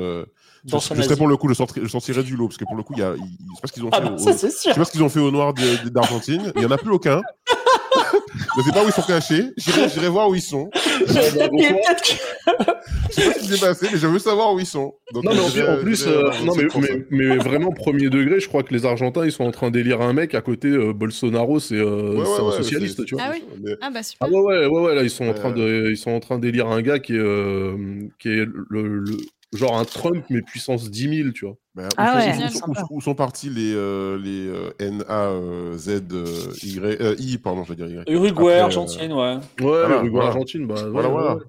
Speaker 5: Euh, je,
Speaker 1: Dans
Speaker 5: je serais pour le coup, je, sortirais, je sortirais du lot parce que pour le coup, il y a, il- je sais pas ce qu'ils ont
Speaker 1: Ah
Speaker 5: fait.
Speaker 1: bah,
Speaker 5: au-
Speaker 1: ça, c'est sûr.
Speaker 5: Je sais pas ce qu'ils ont fait au noir d'Argentine. Il y en a plus aucun. (laughs) je sais pas où ils sont cachés. J'irai, j'irai voir où ils sont.
Speaker 1: Et peut-être que-
Speaker 5: Je sais pas ce qui s'est passé, mais je veux savoir où ils sont. Donc,
Speaker 4: Non, mais en
Speaker 5: j'irai-
Speaker 4: plus, en plus,
Speaker 5: j'irai
Speaker 4: euh, non, mais, vraiment, premier degré, je crois que les Argentins, ils sont en train d'élire un mec à côté, euh, Bolsonaro, c'est euh,
Speaker 5: Ouais, ouais,
Speaker 4: c'est un
Speaker 5: ouais,
Speaker 4: socialiste,
Speaker 5: c'est-
Speaker 4: tu vois.
Speaker 3: Ah oui
Speaker 5: mais-
Speaker 3: Ah bah super.
Speaker 4: Ah ouais, ouais, ouais, ouais, là, ils sont en train de, ils sont en train d'élire un gars qui est, euh, qui est le, le- genre un Trump, mais puissance 10 000, tu vois.
Speaker 5: bah, où
Speaker 2: Ah
Speaker 5: sont- où, sont- où- où sont partis les, euh, les euh, N, A, euh, Z, euh, Y, euh, I, pardon, je vais dire Y.
Speaker 1: Uruguay,
Speaker 5: Après, euh,
Speaker 1: Argentine, ouais.
Speaker 4: Ouais,
Speaker 5: Voilà,
Speaker 4: Uruguay,
Speaker 5: voilà.
Speaker 4: Argentine, bah,
Speaker 5: Voilà,
Speaker 4: ouais,
Speaker 5: voilà.
Speaker 4: ouais.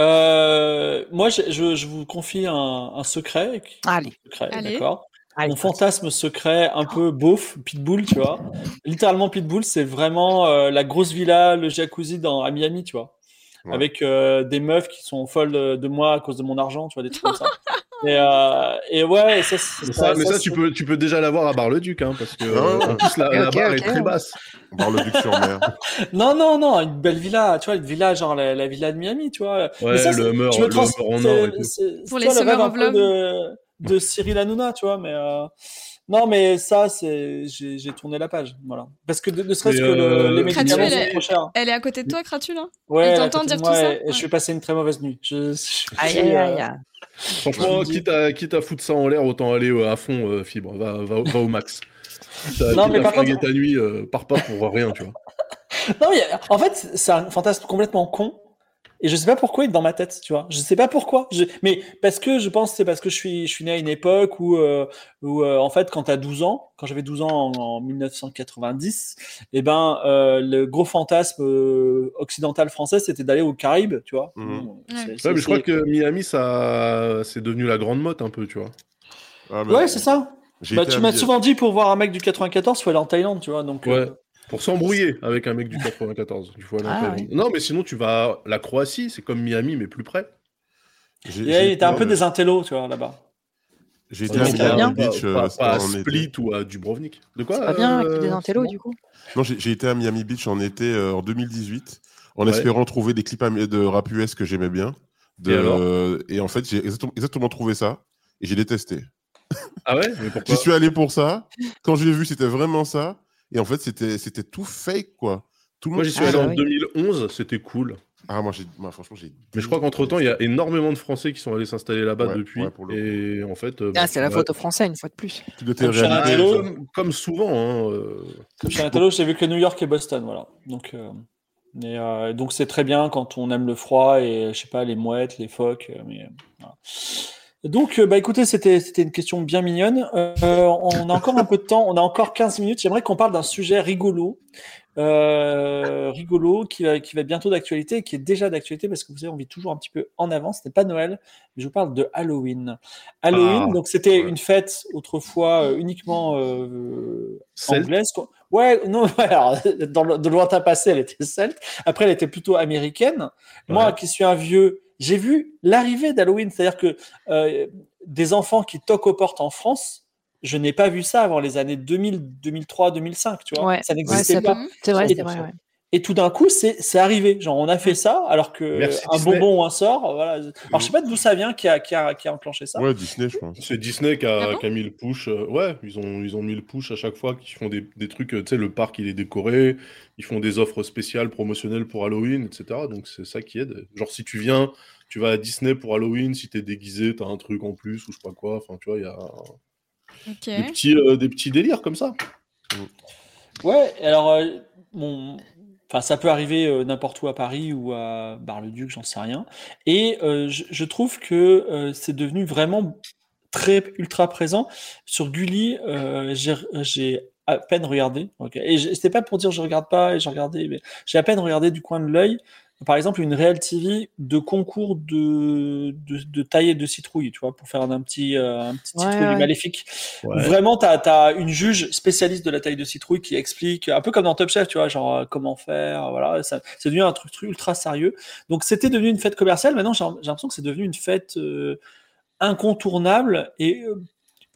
Speaker 1: Euh, moi, je, je, je vous confie un, un secret.
Speaker 2: Allez.
Speaker 1: secret,
Speaker 3: Allez.
Speaker 1: d'accord?
Speaker 2: Allez,
Speaker 1: Mon fantasme secret, un peu beauf, pitbull, tu vois. Littéralement pitbull, c'est vraiment euh, la grosse villa, le jacuzzi dans à Miami, tu vois.
Speaker 5: Ouais.
Speaker 1: Avec euh, des meufs qui sont folles de, de moi à cause de mon argent, tu vois, des trucs comme ça. (laughs) Et, euh, et ouais, ça, c'est-
Speaker 4: Mais ça, mais ça, tu peux, tu peux déjà l'avoir à Bar-le-Duc, hein, parce que
Speaker 5: Ah
Speaker 4: euh, en plus la, barre est très basse.
Speaker 5: De sur mer. (laughs)
Speaker 1: Non, non, non, une belle villa, tu vois, une villa genre la, la villa de Miami, tu vois.
Speaker 4: Ouais,
Speaker 1: Mais ça,
Speaker 4: le
Speaker 1: me
Speaker 4: le en or et tout.
Speaker 1: c'est-
Speaker 3: Pour les
Speaker 1: vois, le
Speaker 3: Summer
Speaker 1: rêve un peu de, de Cyril Hanouna, tu vois, mais euh, non, mais ça, c'est j'ai tourné la page, voilà. Parce que de- ne serait-ce
Speaker 4: Mais,
Speaker 1: que le-
Speaker 4: euh,
Speaker 1: les médicaments
Speaker 3: Kratu,
Speaker 1: sont
Speaker 3: elle est-
Speaker 1: trop chers.
Speaker 3: Elle est à côté de toi, Kratu, là?
Speaker 1: Ouais,
Speaker 3: Elle t'entend dire tout ça?
Speaker 1: et, je suis passé une très mauvaise nuit. Je, je suis,
Speaker 2: Aïe, aïe,
Speaker 1: euh,
Speaker 2: aïe, aïe.
Speaker 4: Franchement, quitte à, quitte à foutre ça en l'air, autant aller euh, à fond, euh, fibre. Va, va, va au max. (laughs)
Speaker 1: Non, mais par contre-
Speaker 4: ta nuit, euh, pars pas pour rien, tu vois. (laughs)
Speaker 1: Non, il y a- en fait, c'est un fantasme complètement con. Et je sais pas pourquoi il est dans ma tête, tu vois. Je sais pas pourquoi. Je- Mais parce que je pense que c'est parce que je suis, je suis né à une époque où, euh, où euh, en fait, quand tu as 12 ans, quand j'avais 12 ans en, en 1990, eh ben, euh, le gros fantasme euh, occidental français, c'était d'aller aux Caraïbes, tu vois. Bon,
Speaker 3: Ouais.
Speaker 1: c'est-
Speaker 4: Ouais,
Speaker 1: c'est-
Speaker 4: mais je crois que Miami, ça, c'est devenu la grande motte un peu, tu vois.
Speaker 5: Ah,
Speaker 1: Ouais, c'est ça. Bah, tu m'as souvent dit pour voir un mec du 94, faut aller en Thaïlande, tu vois. Donc,
Speaker 4: Ouais.
Speaker 1: Euh,
Speaker 4: Pour s'embrouiller avec un mec du 94. Il faut
Speaker 2: Ah.
Speaker 4: Non, mais sinon, tu vas à la Croatie, c'est comme Miami, mais plus près.
Speaker 5: j'ai-
Speaker 1: il
Speaker 5: j'ai
Speaker 1: était un peu
Speaker 5: euh,
Speaker 1: des intellos, tu vois, là-bas.
Speaker 5: J'ai été à Miami. Beach.
Speaker 4: Pas,
Speaker 5: euh,
Speaker 4: pas- pas à
Speaker 5: été.
Speaker 4: Split ou à Dubrovnik. De quoi
Speaker 2: Pas bien
Speaker 4: euh,
Speaker 2: avec des intellos, du coup.
Speaker 5: Non, j'ai j'ai été à Miami Beach en été euh, en 2018, en
Speaker 4: Ouais.
Speaker 5: espérant trouver des clips de rap US que j'aimais bien. De-
Speaker 4: Et
Speaker 5: en fait, j'ai exactement, exactement trouvé ça et j'ai détesté.
Speaker 4: Ah ouais? Mais pourquoi?
Speaker 5: J'y suis allé pour ça. Quand je l'ai vu, c'était vraiment ça. Et en fait, c'était c'était tout fake, quoi. Tout le
Speaker 4: Moi, j'y suis allé en
Speaker 2: oui.
Speaker 4: 2011, c'était cool.
Speaker 5: Ah, moi, j'ai, moi, franchement, j'ai.
Speaker 4: Mais je crois qu'entre temps, il y a énormément de Français qui sont allés s'installer là-bas
Speaker 5: Ouais,
Speaker 4: depuis.
Speaker 5: ouais, pour le
Speaker 4: et en fait. euh,
Speaker 2: Ah,
Speaker 4: bah,
Speaker 2: c'est la
Speaker 4: bah,
Speaker 2: faute aux Français, une fois de plus.
Speaker 1: Comme.
Speaker 4: Comme, comme souvent. Hein, euh,
Speaker 1: Comme j'ai vu que New York et Boston, voilà. Donc, euh, euh, donc c'est très bien quand on aime le froid et je sais pas les mouettes, les phoques, mais voilà. Donc, euh, bah écoutez, c'était une question bien mignonne. Euh, on a encore un peu de temps, on a encore 15 minutes. J'aimerais qu'on parle d'un sujet rigolo, euh, rigolo qui va, qui va bientôt d'actualité, et qui est déjà d'actualité parce que vous savez, on vit toujours un petit peu en avance. Ce n'est pas Noël, mais je vous parle de Halloween. Halloween,
Speaker 4: Ah,
Speaker 1: donc c'était
Speaker 5: ouais.
Speaker 1: une fête autrefois euh, uniquement euh, anglaise. Ouais, non, (laughs) alors, dans le, de lointain passé, elle était celte. Après, elle était plutôt américaine. Moi, qui suis un vieux, j'ai vu l'arrivée d'Halloween, c'est-à-dire que euh, des enfants qui toquent aux portes en France, je n'ai pas vu ça avant les années 2000, 2003, 2005, tu vois.
Speaker 2: Ouais,
Speaker 1: ça n'existait pas.
Speaker 2: C'est vrai, c'est vrai. ouais.
Speaker 1: Et tout d'un coup, c'est c'est arrivé. Genre, on a fait ça, alors que
Speaker 4: Merci,
Speaker 1: un
Speaker 4: Disney.
Speaker 1: bonbon ou un sort, voilà. Alors, je sais pas d'où ça vient qui a, qui a, qui a enclenché ça.
Speaker 5: Ouais, Disney, je pense.
Speaker 4: C'est Disney qui a,
Speaker 3: Ah bon
Speaker 4: qui a mis le push. euh, ouais, ils ont, ils ont mis le push à chaque fois, qui font des, des trucs. euh, Tu sais, le parc, il est décoré. Ils font des offres spéciales promotionnelles pour Halloween, etc. Donc, c'est ça qui aide. Genre, si tu viens, tu vas à Disney pour Halloween, si t'es déguisé, t'as un truc en plus, ou je sais pas quoi. Enfin, tu vois, il y a des, petits, euh, des petits délires comme ça.
Speaker 1: Ouais, alors, euh, bon, enfin, ça peut arriver euh, n'importe où à Paris ou à Bar-le-Duc, j'en sais rien. Et euh, je, trouve que euh, c'est devenu vraiment très ultra présent. Sur Gulli, j'ai j'ai à peine regardé. ok. Et c'était pas pour dire je regarde pas et je regardais, mais j'ai à peine regardé du coin de l'œil par exemple, une Real TV de concours de, de, de taille de citrouille, tu vois, pour faire un petit, euh, un petit
Speaker 2: Ouais,
Speaker 1: citrouille
Speaker 2: ouais.
Speaker 1: maléfique.
Speaker 4: Ouais.
Speaker 1: Vraiment, tu as, une juge spécialiste de la taille de citrouille qui explique, un peu comme dans Top Chef, tu vois, genre euh, comment faire, voilà, ça- c'est devenu un truc, truc ultra sérieux. Donc c'était devenu une fête commerciale, maintenant j'ai l'impression que c'est devenu une fête euh, incontournable et euh,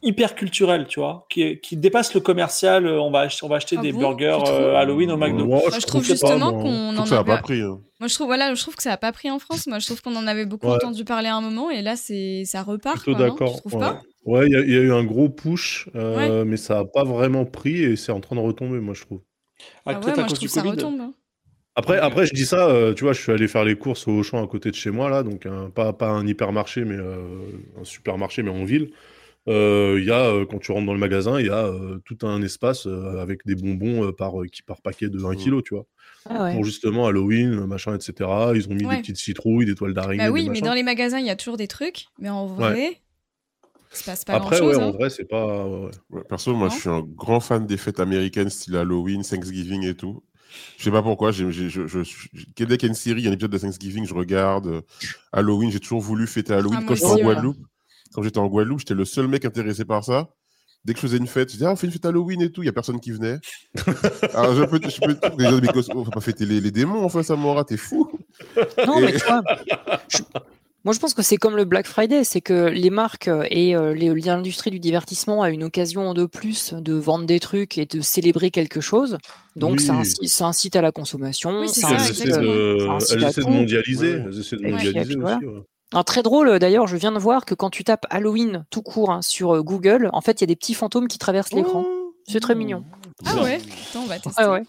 Speaker 1: hyper culturelle, tu vois, qui, qui dépasse le commercial, on va, ach- on va acheter
Speaker 3: Ah
Speaker 1: des
Speaker 3: bon?
Speaker 1: burgers euh, Halloween au McDo.
Speaker 3: Moi, je trouve justement qu'on en
Speaker 5: que ça n'a
Speaker 3: avait.
Speaker 5: pas pris. hein.
Speaker 3: Moi, je trouve, voilà, je trouve que ça a pas pris en France. Moi, je trouve qu'on en avait beaucoup
Speaker 4: Ouais.
Speaker 3: entendu parler à un moment, et là, c'est, ça repart.
Speaker 4: Plutôt d'accord.
Speaker 3: Tu trouves
Speaker 4: ouais.
Speaker 3: pas
Speaker 4: Ouais, il y, a- il y a eu un gros push, euh, mais ça n'a pas vraiment pris et c'est en train de retomber, moi, je trouve.
Speaker 1: Ah,
Speaker 3: Ah ouais, moi, je ça retombe. hein.
Speaker 4: Après, après, je dis ça, euh, tu vois, je suis allé faire les courses au Auchan à côté de chez moi, là, donc un- pas, pas un hypermarché, mais euh, un supermarché, mais en ville. Euh, Il y a, euh, quand tu rentres dans le magasin, il y a euh, tout un espace euh, avec des bonbons euh, par, qui, par paquet de 1
Speaker 5: Mm.
Speaker 4: kg, tu vois.
Speaker 2: Ah ouais.
Speaker 4: Pour justement Halloween, machin, etc. Ils ont mis
Speaker 3: Ouais.
Speaker 4: des petites citrouilles, des toiles d'araignée.
Speaker 3: Bah oui,
Speaker 4: des
Speaker 3: mais dans les magasins, il y a toujours des trucs, mais en vrai, il se passe pas
Speaker 4: Après,
Speaker 3: grand
Speaker 4: ouais,
Speaker 3: chose.
Speaker 4: en vrai, c'est pas. ouais, ouais.
Speaker 5: Ouais, perso, moi,
Speaker 3: Non
Speaker 5: je suis un grand fan des fêtes américaines, style Halloween, Thanksgiving et tout. Je sais pas pourquoi. j'ai- j'ai- je, je, je, dès qu'il y a une série, il y a un épisode de Thanksgiving, je regarde. Halloween, j'ai toujours voulu fêter Halloween.
Speaker 3: Ah,
Speaker 5: quand j'étais en
Speaker 3: aussi, ouais.
Speaker 5: Guadeloupe, quand j'étais en Guadeloupe, j'étais le seul mec intéressé par ça. Dès que je faisais une fête, je disais, ah, on fait une fête Halloween et tout. Il y a personne qui venait. (laughs) Alors, je peux, je peux, les mais on va pas fêter les, les démons, enfin, Samora, t'es fou.
Speaker 2: Non,
Speaker 5: Et-
Speaker 2: mais tu vois, je- moi je pense que c'est comme le Black Friday, c'est que les marques et euh, l'industrie du divertissement a une occasion de plus de vendre des trucs et de célébrer quelque chose. Donc
Speaker 4: Oui.
Speaker 2: ça, incite, ça incite à la consommation.
Speaker 3: Oui, c'est
Speaker 2: ça
Speaker 3: ça,
Speaker 4: elles essaient de, elles essaient mondialiser.
Speaker 5: Ouais.
Speaker 4: Elles essaient de mondialiser aussi. ouais.
Speaker 2: Alors, très drôle, d'ailleurs, je viens de voir que quand tu tapes Halloween tout court hein, sur euh, Google, en fait, il y a des petits fantômes qui traversent l'écran.
Speaker 5: Oh.
Speaker 2: C'est très mignon.
Speaker 3: Ah ouais Attends, on va tester.
Speaker 2: Ah ouais.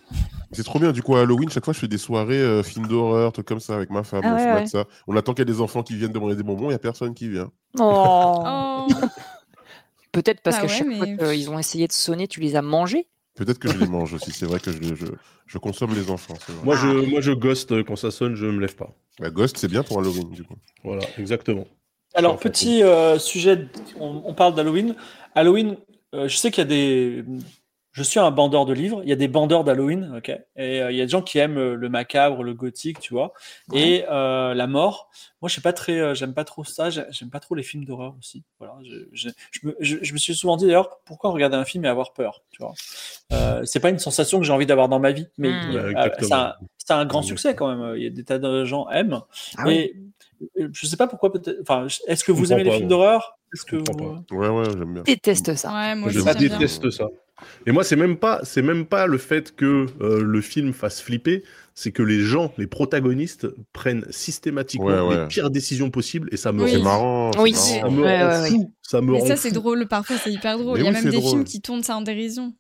Speaker 5: C'est trop bien. Du coup, à Halloween, chaque fois, je fais des soirées euh, films d'horreur, trucs comme ça, avec ma femme.
Speaker 2: Ah
Speaker 5: on se
Speaker 2: ouais,
Speaker 5: mate
Speaker 2: ouais.
Speaker 5: ça. On attend qu'il y ait des enfants qui viennent demander des bonbons, il n'y a personne qui vient.
Speaker 2: Oh.
Speaker 3: Oh, (laughs)
Speaker 2: Peut-être parce
Speaker 3: Bah
Speaker 2: qu'à
Speaker 3: ouais,
Speaker 2: chaque
Speaker 3: mais-
Speaker 2: fois qu'ils ont essayé de sonner, tu les as mangés?
Speaker 5: Peut-être que je les mange aussi. C'est vrai que je, je, je consomme les enfants.
Speaker 4: Moi, je, moi, je ghost euh, quand ça sonne, je me lève pas.
Speaker 5: La Ghost, c'est bien pour Halloween, du coup.
Speaker 4: Voilà, exactement.
Speaker 1: Alors, petit euh, sujet, on parle d'Halloween. Halloween, euh, je sais qu'il y a des. Je suis un bandeur de livres. Il y a des bandeurs d'Halloween, ok. Et euh, il y a des gens qui aiment euh, le macabre, le gothique, tu vois, et euh, la mort. Moi, je suis pas très, euh, j'aime pas trop ça. J'ai- J'aime pas trop les films d'horreur aussi. Voilà. Je, je, je me, je- je me suis souvent dit d'ailleurs, pourquoi regarder un film et avoir peur, tu vois. Euh, c'est pas une sensation que j'ai envie d'avoir dans ma vie, mais
Speaker 2: Mm.
Speaker 1: euh,
Speaker 4: exactement.
Speaker 1: c'est un, grand succès quand même. Il y a des tas de gens aiment.
Speaker 2: Ah oui.
Speaker 1: Et je sais pas pourquoi, peut-être. Enfin, est-ce que
Speaker 4: Je
Speaker 1: vous aimez les films d'horreur? Est-ce que vous-.
Speaker 5: Ouais, ouais, j'aime bien.
Speaker 2: Déteste ça.
Speaker 3: ouais, moi
Speaker 4: Je
Speaker 3: bien.
Speaker 4: déteste ça. Et moi, c'est même pas, c'est même pas le fait que euh, le film fasse flipper, c'est que les gens, les protagonistes, prennent systématiquement
Speaker 5: Ouais, ouais.
Speaker 4: les pires décisions possibles et ça me
Speaker 3: Oui.
Speaker 5: C'est
Speaker 4: rend,
Speaker 5: marrant.
Speaker 2: Oui.
Speaker 4: ça
Speaker 5: marrant.
Speaker 4: me
Speaker 2: Ouais,
Speaker 4: rend
Speaker 2: ouais, ouais.
Speaker 4: fou. Ça me
Speaker 3: Mais
Speaker 4: rend
Speaker 3: ça, c'est drôle. Parfois, c'est hyper drôle.
Speaker 5: Mais
Speaker 3: Il y a
Speaker 5: oui,
Speaker 3: même des
Speaker 5: drôle.
Speaker 3: films qui tournent ça en dérision.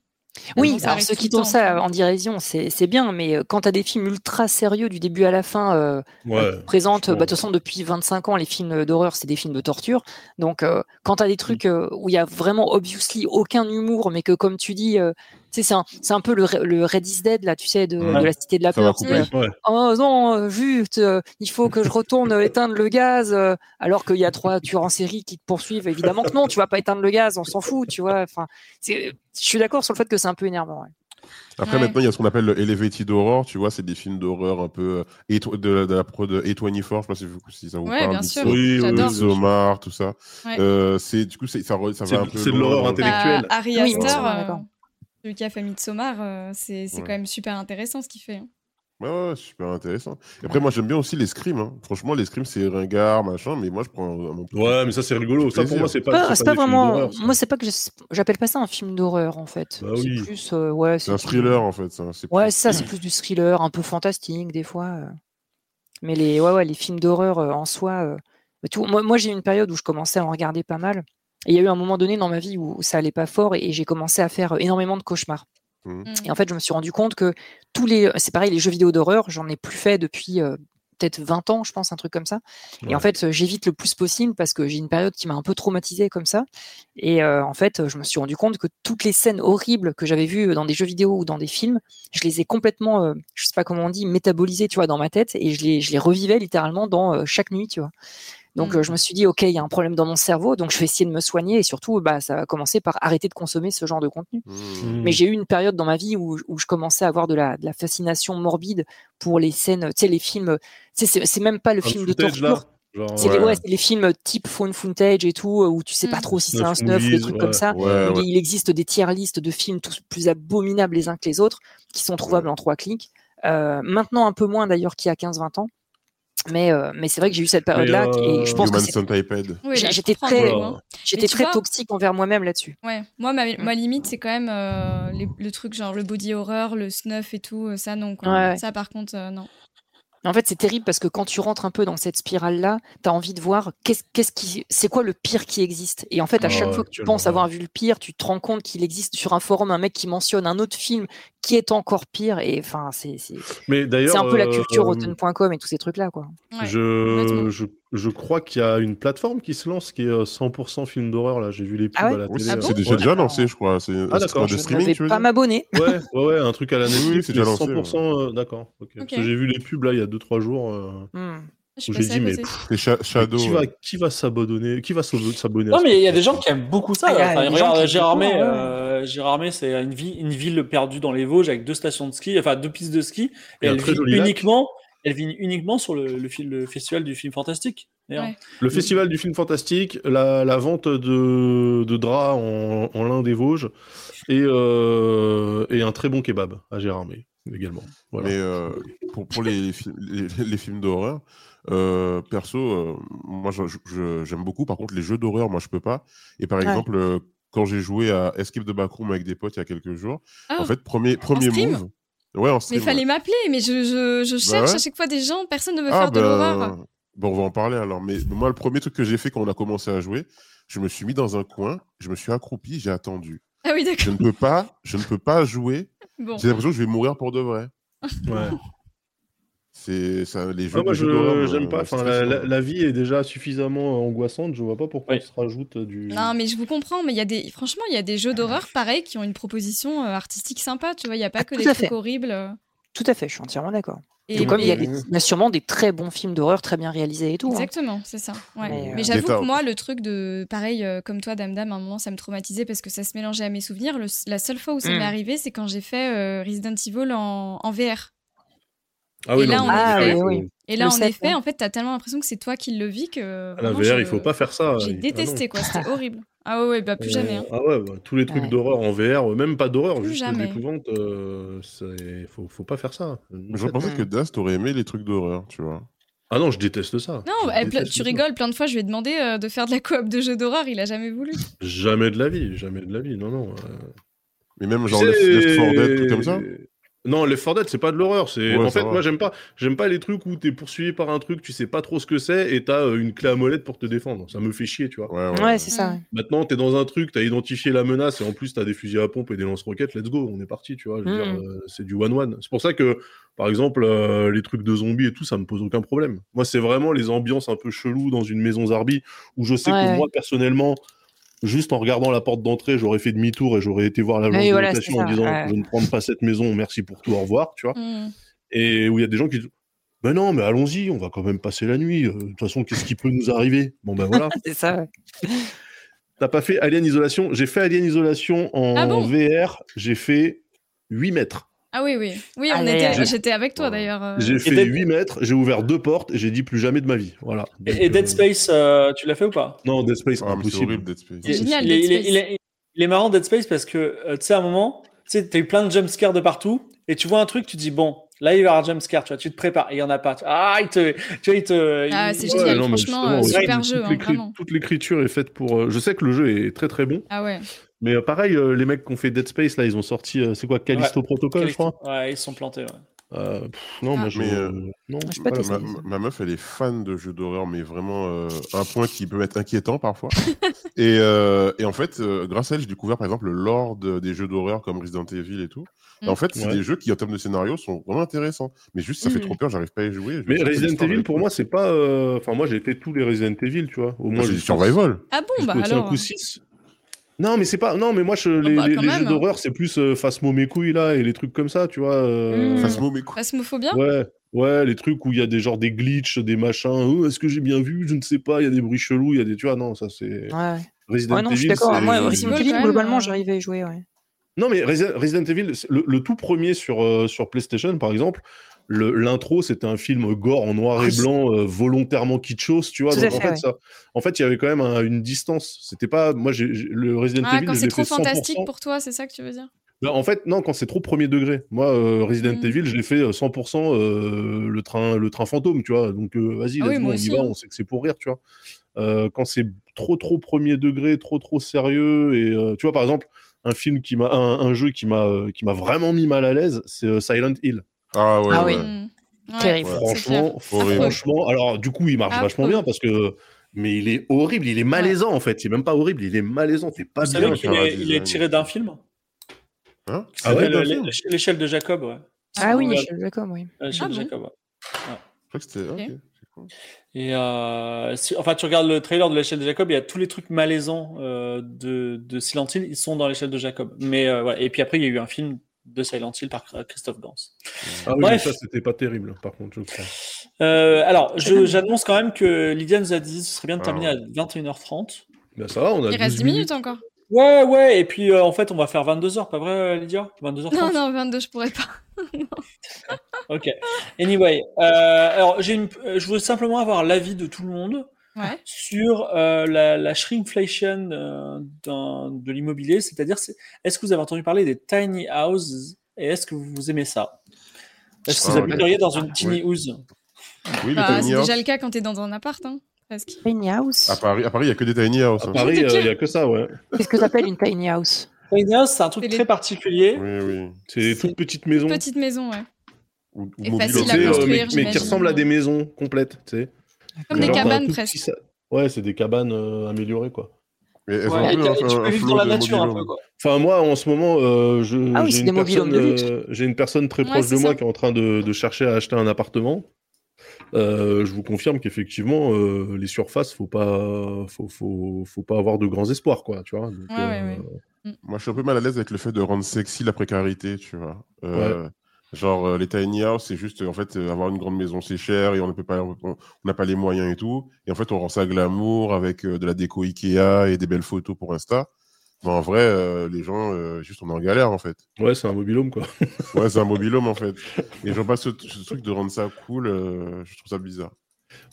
Speaker 2: Oui, alors ceux qui tournent ça
Speaker 3: quoi.
Speaker 2: en dérision, c'est bien, mais euh, quand tu as des films ultra sérieux du début à la fin, euh,
Speaker 4: Ouais.
Speaker 2: présente,
Speaker 4: franchement.
Speaker 2: bah, de toute façon, depuis 25 ans, les films d'horreur, c'est des films de torture. Donc, euh, quand tu as des trucs euh, où il y a vraiment, obviously, aucun humour, mais que, comme tu dis, euh, tu sais, c'est un, c'est un peu le, le Red is Dead, là, tu sais, de,
Speaker 5: Ouais.
Speaker 2: de la Cité de la Peur.
Speaker 4: Ouais.
Speaker 2: Oh non, vite, euh, il faut que je retourne (laughs) éteindre le gaz, euh, alors qu'il y a trois tueurs en série qui te poursuivent. Évidemment que non, tu vas pas éteindre le gaz, on s'en fout, tu vois. Enfin, c'est- je suis d'accord sur le fait que c'est un peu énervant. ouais.
Speaker 5: Après,
Speaker 3: Ouais.
Speaker 5: maintenant, il y a ce qu'on appelle le Elevated Horror, tu vois, c'est des films d'horreur un peu. euh, de, la- de la prod A24, je sais pas si, vous- si ça vous
Speaker 3: Ouais,
Speaker 5: parle.
Speaker 3: bien sûr.
Speaker 4: Oui, oui,
Speaker 3: J'adore.
Speaker 4: oui.
Speaker 5: Midsommar, tout ça.
Speaker 3: Ouais.
Speaker 5: Euh, c'est, du coup, c'est, ça, va un
Speaker 4: de-
Speaker 5: peu.
Speaker 4: c'est de l'horreur intellectuelle.
Speaker 3: Bah, Harry Astor, celui qui a fait Midsommar, euh, c'est
Speaker 5: Ouais.
Speaker 3: quand même super intéressant ce qu'il fait. hein.
Speaker 5: Ouais, ouais, super intéressant. Et après, moi, j'aime bien aussi les scrims. Hein. Franchement, les scrims, c'est ringard, machin, mais moi, je prends un, mon
Speaker 4: Ouais, mais ça c'est rigolo. Ça pour moi c'est pas.
Speaker 2: Pas-
Speaker 4: c'est
Speaker 2: c'est pas
Speaker 4: films
Speaker 2: vraiment. Moi, c'est pas que je- j'appelle pas ça un film d'horreur en fait.
Speaker 4: Bah
Speaker 2: c'est
Speaker 4: oui.
Speaker 2: plus, euh, ouais,
Speaker 5: C'est un thriller, en fait. ça. C'est
Speaker 2: Ouais,
Speaker 5: plus-
Speaker 2: ça, c'est plus du thriller, un peu fantastique des fois. euh. Mais les, ouais, ouais, les films d'horreur euh, en soi. euh, mais tout- moi, moi j'ai eu une période où je commençais à en regarder pas mal. Et il y a eu un moment donné dans ma vie où, ça allait pas fort et, et j'ai commencé à faire euh, énormément de cauchemars.
Speaker 3: Mm.
Speaker 2: Et en fait, je me suis rendu compte que tous les. C'est pareil, les jeux vidéo d'horreur, j'en ai plus fait depuis euh, peut-être 20 ans, je pense, un truc comme ça. Et en fait, euh, j'évite le plus possible parce que j'ai une période qui m'a un peu traumatisée comme ça. Et euh, en fait, je me suis rendu compte que toutes les scènes horribles que j'avais vues dans des jeux vidéo ou dans des films, je les ai complètement, euh, je sais pas comment on dit, métabolisées, tu vois, dans ma tête et je les, je les revivais littéralement dans euh, chaque nuit, tu vois. Donc
Speaker 3: Mm.
Speaker 2: euh, je me suis dit, ok, il y a un problème dans mon cerveau, donc je vais essayer de me soigner et surtout, bah, ça a commencé par arrêter de consommer ce genre de contenu.
Speaker 5: Mmh.
Speaker 2: Mais j'ai eu une période dans ma vie où, où je commençais à avoir de la, de la fascination morbide pour les scènes, tu sais, les films. C'est c'est même pas le
Speaker 4: Un
Speaker 2: film de torture. C'est les,
Speaker 5: Ouais.
Speaker 2: films type phone footage et tout, où tu sais pas
Speaker 3: Mm.
Speaker 2: trop si c'est un snuff ou des trucs
Speaker 4: ouais.
Speaker 2: comme ça. Il-. Il existe des tiers listes de films tous plus abominables les uns que les autres, qui sont trouvables en trois clics. Euh, maintenant, un peu moins d'ailleurs qu'il y a 15-20 ans. Mais, euh, mais c'est vrai que j'ai eu cette période-là
Speaker 4: euh,
Speaker 2: et je pense que.
Speaker 3: Oui,
Speaker 2: j'étais très- j'étais très
Speaker 3: vois-
Speaker 2: toxique envers moi-même là-dessus.
Speaker 3: Ouais, moi, ma, ma limite, c'est quand même euh, les- le truc genre le body horror, le snuff et tout, euh, ça non. Quoi.
Speaker 2: Ouais, ouais.
Speaker 3: Ça, par contre, euh, non.
Speaker 2: En fait, c'est terrible parce que quand tu rentres un peu dans cette spirale-là, tu as envie de voir qu'est-ce, qu'est-ce qui, c'est quoi le pire qui existe? Et en fait, à
Speaker 4: Ah
Speaker 2: chaque
Speaker 4: ouais,
Speaker 2: fois que tu penses avoir vu le pire, tu te rends compte qu'il existe sur un forum un mec qui mentionne un autre film qui est encore pire. Et enfin, c'est, un peu la
Speaker 4: euh,
Speaker 2: culture rotten.com et tous ces trucs-là, quoi.
Speaker 3: Ouais,
Speaker 4: je, je, je crois qu'il y a une plateforme qui se lance qui est euh, 100% film d'horreur. Là, j'ai vu les pubs
Speaker 2: Ah ouais
Speaker 4: à la télé.
Speaker 3: Ah
Speaker 4: là.
Speaker 3: bon
Speaker 5: c'est déjà,
Speaker 4: ouais.
Speaker 5: déjà lancé, je crois. C'est
Speaker 4: Ah, d'accord, je
Speaker 2: Je
Speaker 5: streaming, tu veux
Speaker 2: pas m'abonner.
Speaker 4: Ouais, ouais, ouais, un truc à la (laughs) Netflix.
Speaker 5: oui, c'est déjà lancé,
Speaker 4: 100%, euh, d'accord. ok. Parce que
Speaker 3: Ok.
Speaker 4: j'ai vu les pubs là il y a 2-3 jours. euh,
Speaker 2: Hmm.
Speaker 3: Je
Speaker 4: j'ai dit, mais pff,
Speaker 5: Sha- Shadow.
Speaker 4: qui va,
Speaker 5: ouais.
Speaker 4: qui va s'abonner Qui va s'ab- s'abonner à
Speaker 1: Non, mais il y a des gens qui aiment beaucoup ça.
Speaker 2: Ah,
Speaker 1: Enfin, regarde,
Speaker 2: beaucoup, ouais.
Speaker 1: euh, c'est une, une ville perdue dans les Vosges avec deux stations de ski, enfin deux pistes de ski. Et elle vit uniquement, elle vit uniquement sur le, le, fil- le festival du film fantastique.
Speaker 3: Ouais.
Speaker 4: Le festival du film fantastique, la, la vente de, de draps en, en lin des Vosges et, euh, et un très bon kebab à Gérardmer également. Voilà.
Speaker 5: Mais euh, pour, pour les, les, films- les- les films d'horreur, euh, perso, euh, moi je- je- j'aime beaucoup. Par contre, les jeux d'horreur, moi je peux pas. Et par
Speaker 2: Ouais.
Speaker 5: exemple, euh, quand j'ai joué à Escape de Backroom avec des potes il y a quelques jours, en fait, premier, premier
Speaker 3: stream
Speaker 5: move. Ouais, en
Speaker 3: mais il fallait
Speaker 5: ouais.
Speaker 3: m'appeler, mais je, je, je cherche
Speaker 5: Bah ouais.
Speaker 3: à chaque fois des gens, personne ne veut
Speaker 5: Ah,
Speaker 3: faire de l'horreur.
Speaker 5: Bon, on va en parler alors. Mais moi, le premier truc que j'ai fait quand on a commencé à jouer, je me suis mis dans un coin, je me suis accroupi, j'ai attendu.
Speaker 3: Ah oui,
Speaker 5: Je
Speaker 3: d'accord.
Speaker 5: ne peux pas, je ne peux pas jouer.
Speaker 3: Bon.
Speaker 5: J'ai l'impression que je vais mourir pour de vrai.
Speaker 4: Ouais. (laughs)
Speaker 5: C'est ça, les jeux,
Speaker 4: Ah, moi, je
Speaker 5: me-
Speaker 4: j'aime pas.
Speaker 5: me
Speaker 4: Enfin, la,
Speaker 5: stressent,
Speaker 4: la-
Speaker 5: hein.
Speaker 4: la vie est déjà suffisamment angoissante. Je vois pas pourquoi
Speaker 1: Oui.
Speaker 4: on se rajoute du.
Speaker 3: Non, mais je vous comprends, mais il y a des, franchement, il y a des jeux d'horreur pareil qui ont une proposition euh, artistique sympa, tu vois. Il n'y a pas
Speaker 2: Ah,
Speaker 3: que des trucs
Speaker 2: fait.
Speaker 3: horribles. euh.
Speaker 2: Tout à fait, je suis entièrement d'accord.
Speaker 3: Et,
Speaker 2: Tout comme il y, a
Speaker 3: et-
Speaker 2: des- il y a sûrement des très bons films d'horreur très bien réalisés et tout. hein.
Speaker 3: Exactement, c'est ça. Ouais.
Speaker 2: Mais,
Speaker 3: Mais,
Speaker 2: euh,
Speaker 3: j'avoue que moi, le truc de pareil, euh, comme toi, Dame Dame, à un moment, ça me traumatisait parce que ça se mélangeait à mes souvenirs. Le- la seule fois où ça
Speaker 2: Mm.
Speaker 3: m'est arrivé, c'est quand j'ai fait euh, Resident Evil en, en VR.
Speaker 4: Ah oui,
Speaker 3: Et là,
Speaker 4: non,
Speaker 2: Ah oui, oui.
Speaker 3: Et là,
Speaker 2: Le
Speaker 3: en effet,
Speaker 2: ouais.
Speaker 3: en fait, t'as tellement l'impression que c'est toi qui le vis que.
Speaker 4: À la VR,
Speaker 3: je-
Speaker 4: il faut pas faire ça.
Speaker 3: J'ai
Speaker 4: Ah
Speaker 3: détesté, quoi. C'était (laughs) horrible. Ah ouais, bah plus jamais. hein.
Speaker 4: Ah ouais, bah, tous les trucs
Speaker 2: Ouais.
Speaker 4: d'horreur en VR, euh, même pas d'horreur,
Speaker 3: Plus
Speaker 4: juste
Speaker 3: jamais.
Speaker 4: d'épouvante, euh, c'est- faut, faut pas faire ça.
Speaker 5: Je pensais que Das, t'aurais aimé les trucs d'horreur, tu vois.
Speaker 4: Ah non, je déteste ça.
Speaker 3: Non,
Speaker 4: déteste
Speaker 3: tu
Speaker 4: ça.
Speaker 3: rigoles, plein de fois, je lui ai demandé euh, de faire de la coop de jeux d'horreur, il a jamais voulu.
Speaker 4: Jamais de la vie, jamais de la vie, non, non. euh.
Speaker 5: Mais même genre Left, Left 4 Dead, trucs comme ça.
Speaker 4: Non, les 4 Dead, c'est pas de l'horreur. C'est
Speaker 5: Ouais,
Speaker 4: en fait,
Speaker 5: va.
Speaker 4: moi, j'aime pas, j'aime pas les trucs où t'es poursuivi par un truc, tu sais pas trop ce que c'est, et t'as euh, une clé à molette pour te défendre. Ça me fait chier, tu vois.
Speaker 5: Ouais, ouais.
Speaker 2: Ouais, c'est ça. Ouais.
Speaker 4: Maintenant, t'es dans un truc, t'as identifié la menace, et en plus, t'as des fusils à pompe et des lance-roquettes. Let's go, on est parti, tu vois.
Speaker 2: Mm.
Speaker 4: euh, c'est du one-one. C'est pour ça que, par exemple, euh, les trucs de zombies et tout, ça me pose aucun problème. Moi, c'est vraiment les ambiances un peu cheloues dans une maison Zarbi, où je sais
Speaker 2: Ouais,
Speaker 4: que
Speaker 2: ouais.
Speaker 4: moi, personnellement, juste en regardant la porte d'entrée, j'aurais fait demi-tour et j'aurais été voir l'agence
Speaker 2: Oui,
Speaker 4: de
Speaker 2: voilà,
Speaker 4: location
Speaker 2: c'est
Speaker 4: en disant
Speaker 2: ouais.
Speaker 4: je ne prends pas cette maison, merci pour tout, au revoir, tu vois.
Speaker 3: Mm.
Speaker 4: Et où il y a des gens qui disent ben non, mais allons-y, on va quand même passer la nuit. euh, De toute façon, qu'est-ce qui peut nous arriver? Bon ben voilà. (laughs)
Speaker 2: C'est ça. ouais. (laughs)
Speaker 4: T'as pas fait Alien Isolation? J'ai fait Alien Isolation en
Speaker 3: Ah bon?
Speaker 4: VR, j'ai fait 8 mètres.
Speaker 3: Ah oui, oui. Oui, on était, j'étais avec toi
Speaker 5: Ouais.
Speaker 3: d'ailleurs. euh.
Speaker 4: J'ai fait
Speaker 1: Dead-
Speaker 4: 8 mètres, j'ai ouvert deux portes et j'ai dit plus jamais de ma vie. Voilà. Donc,
Speaker 1: Et, Dead
Speaker 4: euh,
Speaker 1: Space, euh, tu l'as fait ou pas?
Speaker 4: Non, Dead Space,
Speaker 5: Ah,
Speaker 4: impossible.
Speaker 5: horrible, Dead Space.
Speaker 3: C'est génial,
Speaker 1: il, est,
Speaker 3: Dead
Speaker 1: il est-
Speaker 3: Space.
Speaker 1: il est- il est marrant Dead Space parce que euh, tu sais à un moment, tu sais, t'as eu plein de jumpscares de partout et tu vois un truc, tu te dis bon, là il va y avoir un jumpscare, tu vois, tu te prépares et il y en a pas. Tu- Ah, il te, tu vois, il te.
Speaker 3: Ah,
Speaker 1: il-
Speaker 3: c'est
Speaker 1: il-
Speaker 3: génial,
Speaker 4: non, mais
Speaker 3: franchement,
Speaker 4: justement,
Speaker 3: euh,
Speaker 4: ouais,
Speaker 3: super
Speaker 4: toute
Speaker 3: jeu, hein.
Speaker 4: Toute l'écriture est faite pour. Je sais que le jeu est très très bon,
Speaker 3: Ah ouais.
Speaker 4: Mais euh, pareil, euh, les mecs qui ont fait Dead Space, là, ils ont sorti, euh, c'est quoi, Callisto Protocol, je crois?
Speaker 1: Ouais, ils se sont plantés. Ouais.
Speaker 4: Euh, pff, Non,
Speaker 3: Ah.
Speaker 4: moi, je.
Speaker 5: Mais, euh,
Speaker 4: non,
Speaker 2: je pas.
Speaker 5: Ma, ma meuf, elle est fan de jeux d'horreur, mais vraiment euh, un point qui peut être inquiétant parfois. (laughs) et, euh, et en fait, euh, grâce à elle, j'ai découvert par exemple le lore de- des jeux d'horreur comme Resident Evil et tout. Et en
Speaker 3: Mm.
Speaker 5: fait, c'est
Speaker 4: Ouais.
Speaker 5: des jeux qui, en termes de scénario, sont vraiment intéressants. Mais juste, ça fait
Speaker 3: Mm.
Speaker 5: trop peur, j'arrive pas à y jouer.
Speaker 4: Mais Resident Evil, pour moi, c'est pas. euh, Enfin, moi, j'ai fait tous les Resident Evil, tu vois. Au
Speaker 5: Moi,
Speaker 4: moins,
Speaker 5: j'ai du
Speaker 4: jusqu'au-
Speaker 5: survival.
Speaker 3: Ah bon, bah
Speaker 4: jusqu'au 5
Speaker 3: alors.
Speaker 4: ou 6. Non, mais c'est pas. Non, mais moi, je, les,
Speaker 3: bah,
Speaker 4: les-
Speaker 3: même,
Speaker 4: jeux
Speaker 3: hein.
Speaker 4: d'horreur, c'est plus euh, Phasmo mes couilles là et les trucs comme ça, tu vois. euh,
Speaker 2: Mm.
Speaker 5: Phasmo, mais quoi
Speaker 3: Phasmophobia?
Speaker 4: Ouais, ouais, les trucs où il y a des genres des glitches, des machins. Oh, Est-ce que j'ai bien vu? Je ne sais pas. Il y a des bruits chelous, il y a des. Tu vois, non, ça c'est.
Speaker 2: Ouais, ouais.
Speaker 4: Resident
Speaker 2: Ouais, non, je suis
Speaker 4: Evil.
Speaker 2: d'accord. Moi,
Speaker 3: Resident Evil,
Speaker 2: Evil, globalement,
Speaker 3: euh,
Speaker 2: j'arrivais à y jouer, ouais.
Speaker 4: Non, mais Resi- Resident Evil, le, le tout premier sur, euh, sur PlayStation, par exemple, le- l'intro, c'était un film gore en noir et
Speaker 2: Oui.
Speaker 4: blanc, euh, volontairement kitschos, tu vois. Donc, en
Speaker 2: fait,
Speaker 4: fait,
Speaker 2: ouais.
Speaker 4: ça, en fait, il y avait quand même un- une distance. C'était pas. Moi, j'ai le Resident
Speaker 3: Ah,
Speaker 4: Evil,
Speaker 3: quand c'est trop
Speaker 4: fait 100%.
Speaker 3: fantastique pour toi, c'est ça que tu veux dire?
Speaker 4: Bah, en fait, non, quand c'est trop premier degré. Moi, euh, Resident
Speaker 3: Mm.
Speaker 4: Evil, je l'ai fait euh, 100% euh, le, train, le train fantôme, tu vois. Donc, vas-y,
Speaker 3: Ah oui,
Speaker 4: on y va,
Speaker 3: hein.
Speaker 4: on sait que c'est pour rire, tu vois. Quand c'est trop, trop premier degré, trop, trop sérieux, et tu vois, par exemple, un film qui m'a, un, un jeu qui m'a, qui m'a vraiment mis mal à l'aise, c'est Silent Hill.
Speaker 5: Ah ouais,
Speaker 2: Ah oui.
Speaker 5: ouais.
Speaker 3: Ouais,
Speaker 2: Terrible.
Speaker 4: Franchement, franchement, alors du coup, il marche
Speaker 3: Affreux.
Speaker 4: vachement bien parce que, mais il est horrible, il est malaisant en fait. C'est même pas horrible, il est malaisant. C'est pas
Speaker 1: Vous
Speaker 4: bien.
Speaker 5: vois,
Speaker 1: est, il est tiré d'un film?
Speaker 5: Hein?
Speaker 4: Ah ouais,
Speaker 1: L'échelle de Jacob, ouais.
Speaker 2: Ah oui,
Speaker 1: Ouais,
Speaker 2: Michel Jacob, oui.
Speaker 1: L'échelle
Speaker 3: Ah
Speaker 1: de
Speaker 3: bon?
Speaker 1: Jacob, ouais.
Speaker 5: Je crois que c'était.
Speaker 3: Ok.
Speaker 5: ok, c'est cool.
Speaker 1: Et euh, si- enfin, tu regardes le trailer de l'échelle de Jacob, il y a tous les trucs malaisants euh, de, de Silent Hill, ils sont dans l'échelle de Jacob. Mais euh. Et puis après, il y a eu un film de Silent Hill par Christophe Gans.
Speaker 4: Ah oui,
Speaker 1: Bref.
Speaker 4: mais ça c'était pas terrible. Par contre, je crois.
Speaker 1: Euh, alors, j'annonce quand même que Lydia nous a dit ce serait bien de terminer
Speaker 5: Ah
Speaker 1: à 21h30.
Speaker 4: Ben ça va, on a.
Speaker 3: Il reste
Speaker 4: 12
Speaker 3: 10 minutes encore.
Speaker 1: Ouais, ouais, et puis euh, en fait, on va faire 22h, pas vrai, Lydia? 22h30
Speaker 3: Non, non, 22, je pourrais pas. (laughs)
Speaker 1: Ok. Anyway, euh, alors j'ai une, euh, je veux simplement avoir l'avis de tout le monde
Speaker 3: Ouais.
Speaker 1: sur euh, la, la shrinkflation euh, de l'immobilier, c'est-à-dire, c'est- est-ce que vous avez entendu parler des tiny houses et est-ce que vous aimez ça? Est-ce que vous
Speaker 5: Ah,
Speaker 1: habiteriez dans une tiny house?
Speaker 5: Oui,
Speaker 3: Bah,
Speaker 5: tiny
Speaker 3: c'est
Speaker 5: house.
Speaker 3: déjà le cas quand t'es dans un appart, hein.
Speaker 2: Tiny house.
Speaker 5: À Paris, à Paris, il n'y a que des tiny house.
Speaker 4: À
Speaker 5: hein.
Speaker 4: Paris,
Speaker 3: C'est
Speaker 4: euh, il y a que ça, ouais.
Speaker 2: Qu'est-ce que tu appelles une tiny house?
Speaker 1: Tiny house, c'est un truc
Speaker 3: les-
Speaker 1: très particulier.
Speaker 5: Oui, oui.
Speaker 4: C'est toutes petites maisons.
Speaker 3: Petite maison, ouais.
Speaker 5: Ou, ou
Speaker 3: Et facile
Speaker 4: Tu
Speaker 3: à construire,
Speaker 4: mais, mais qui ressemblent à des maisons complètes, tu sais.
Speaker 3: Comme des
Speaker 4: Genre,
Speaker 3: cabanes presque.
Speaker 4: Ouais, c'est des cabanes euh, améliorées, quoi.
Speaker 5: Mais elles ont
Speaker 1: Ouais,
Speaker 5: un
Speaker 1: et
Speaker 5: peu
Speaker 1: t'as-
Speaker 5: un-
Speaker 1: tu peux vivre dans la nature un peu. Quoi.
Speaker 4: Enfin, moi, en ce moment, euh, je,
Speaker 2: Ah oui,
Speaker 4: j'ai une personne, euh, j'ai une personne très
Speaker 3: Ouais,
Speaker 4: proche de moi qui est en train de, de chercher à acheter un appartement. Euh, je vous confirme qu'effectivement, euh, les surfaces, faut pas, faut, faut, faut pas avoir de grands espoirs, quoi, tu vois. Donc,
Speaker 3: Ouais, ouais,
Speaker 4: euh,
Speaker 5: Moi, je suis un peu mal à l'aise avec le fait de rendre sexy la précarité, tu vois. Genre, euh, les tiny house, c'est juste, en fait, euh, avoir une grande maison, c'est cher et on peut pas, on on n'a pas les moyens et tout. Et en fait, on rend ça glamour avec euh, de la déco Ikea et des belles photos pour Insta. Mais en vrai, les gens, juste, on est en galère, en fait.
Speaker 4: Ouais, c'est un mobilhome, quoi.
Speaker 5: Ouais, c'est un mobilhome, en fait. (laughs) Et j'en passe ce, ce truc de rendre ça cool, je trouve ça bizarre.